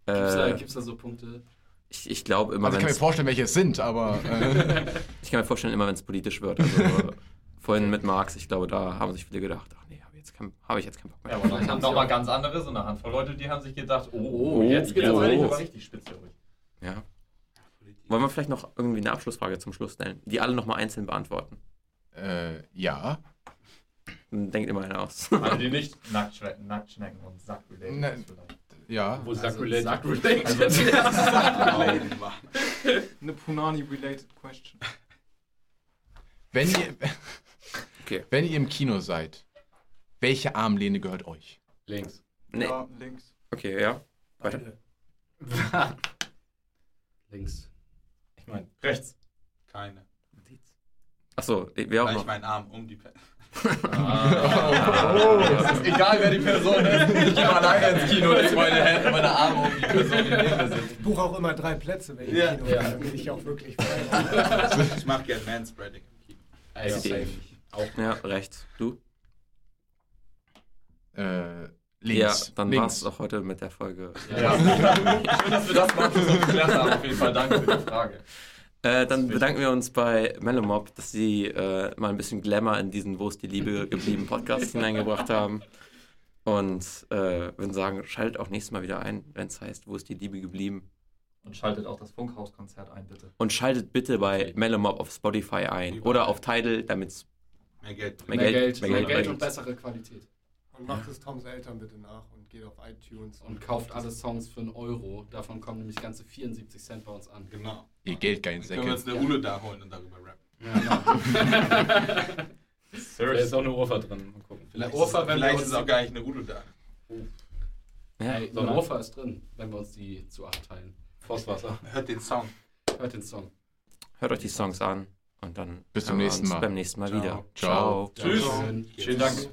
Gibt es da, Äh, da so Punkte? ich ich glaube immer, Also ich kann mir vorstellen, welche es sind, aber äh, (laughs) ich kann mir vorstellen, immer wenn es politisch wird. Also vorhin mit Marx, ich glaube, da haben sich viele gedacht, ach nee, habe ich, jetzt kein- hab ich jetzt keinen Bock mehr. Ja, aber dann haben noch mal ganz andere, so eine Handvoll Leute, die haben sich gedacht, oh, Oh, jetzt geht's oh. aber richtig- spitzhörig. Ja. Wollen wir vielleicht noch irgendwie eine Abschlussfrage zum Schluss stellen, die alle nochmal einzeln beantworten? Äh, ja. Denkt immer einer aus. (laughs) Alle, die nicht Nacktschnecken, und Sack ist vielleicht. Ja. Wo Also, Sacrilege. Sacrilege. Also, das (laughs) ist (laughs) Eine Punani-related question. Wenn ihr, Okay. wenn ihr im Kino seid, welche Armlehne gehört euch? Links. Nee. Ja, links. Okay, ja. Weiter. Links. Ich meine, Rechts. Keine. Achso, wir auch Weil ich noch. meinen Arm um die Pe (laughs) Oh, es ist egal, wer die Person ist. Ich gehe alleine ins Kino, lege meine Hände, meine Arme um die Person, die neben mir sitzt. Ich buche auch immer drei Plätze, wenn ich Ja. im Kino bin, Ja. damit ich auch wirklich Ich mache gerne Manspreading im Kino. Ey, Ja. safe. Auch. Ja, rechts. Du? Äh, links. Ja, dann links. war's auch heute mit der Folge. Ja. (laughs) Schön, dass wir das mal so geklärt haben. Auf jeden Fall danke für die Frage. Äh, dann bedanken wir uns bei Melomob, dass sie äh, mal ein bisschen Glamour in diesen Wo ist die Liebe geblieben Podcast hineingebracht haben. Und äh, würden sagen, schaltet auch nächstes Mal wieder ein, wenn es heißt, wo ist die Liebe geblieben. Und schaltet auch das Funkhauskonzert ein, bitte. Und schaltet bitte bei Melomob auf Spotify ein oder auf Tidal, damit es Mehr Geld. mehr, Mehr Geld, Geld, mehr mehr Geld, und bessere Qualität. Und macht es Toms Eltern bitte nach und geht auf iTunes. Und kauft alle Songs für einen Euro. Davon kommen nämlich ganze 74 Cent bei uns an. Genau. Ihr Geldgeilen Dann können wir uns eine Ulo da holen und darüber rappen. (laughs) da ist auch eine Urfa drin. Mal gucken. Vielleicht, Urfa, wenn wir vielleicht uns ist auch gar nicht eine Ulo da. Ja, Ey, so eine Urfa ist drin, wenn wir uns die zu acht teilen. Vosswasser. Hört den Song. Hört den Song. hört euch die Songs an und dann Bis zum nächsten Mal. beim nächsten Mal Ciao. wieder. Ciao. Tschüss. Dankeschön. Vielen Dank.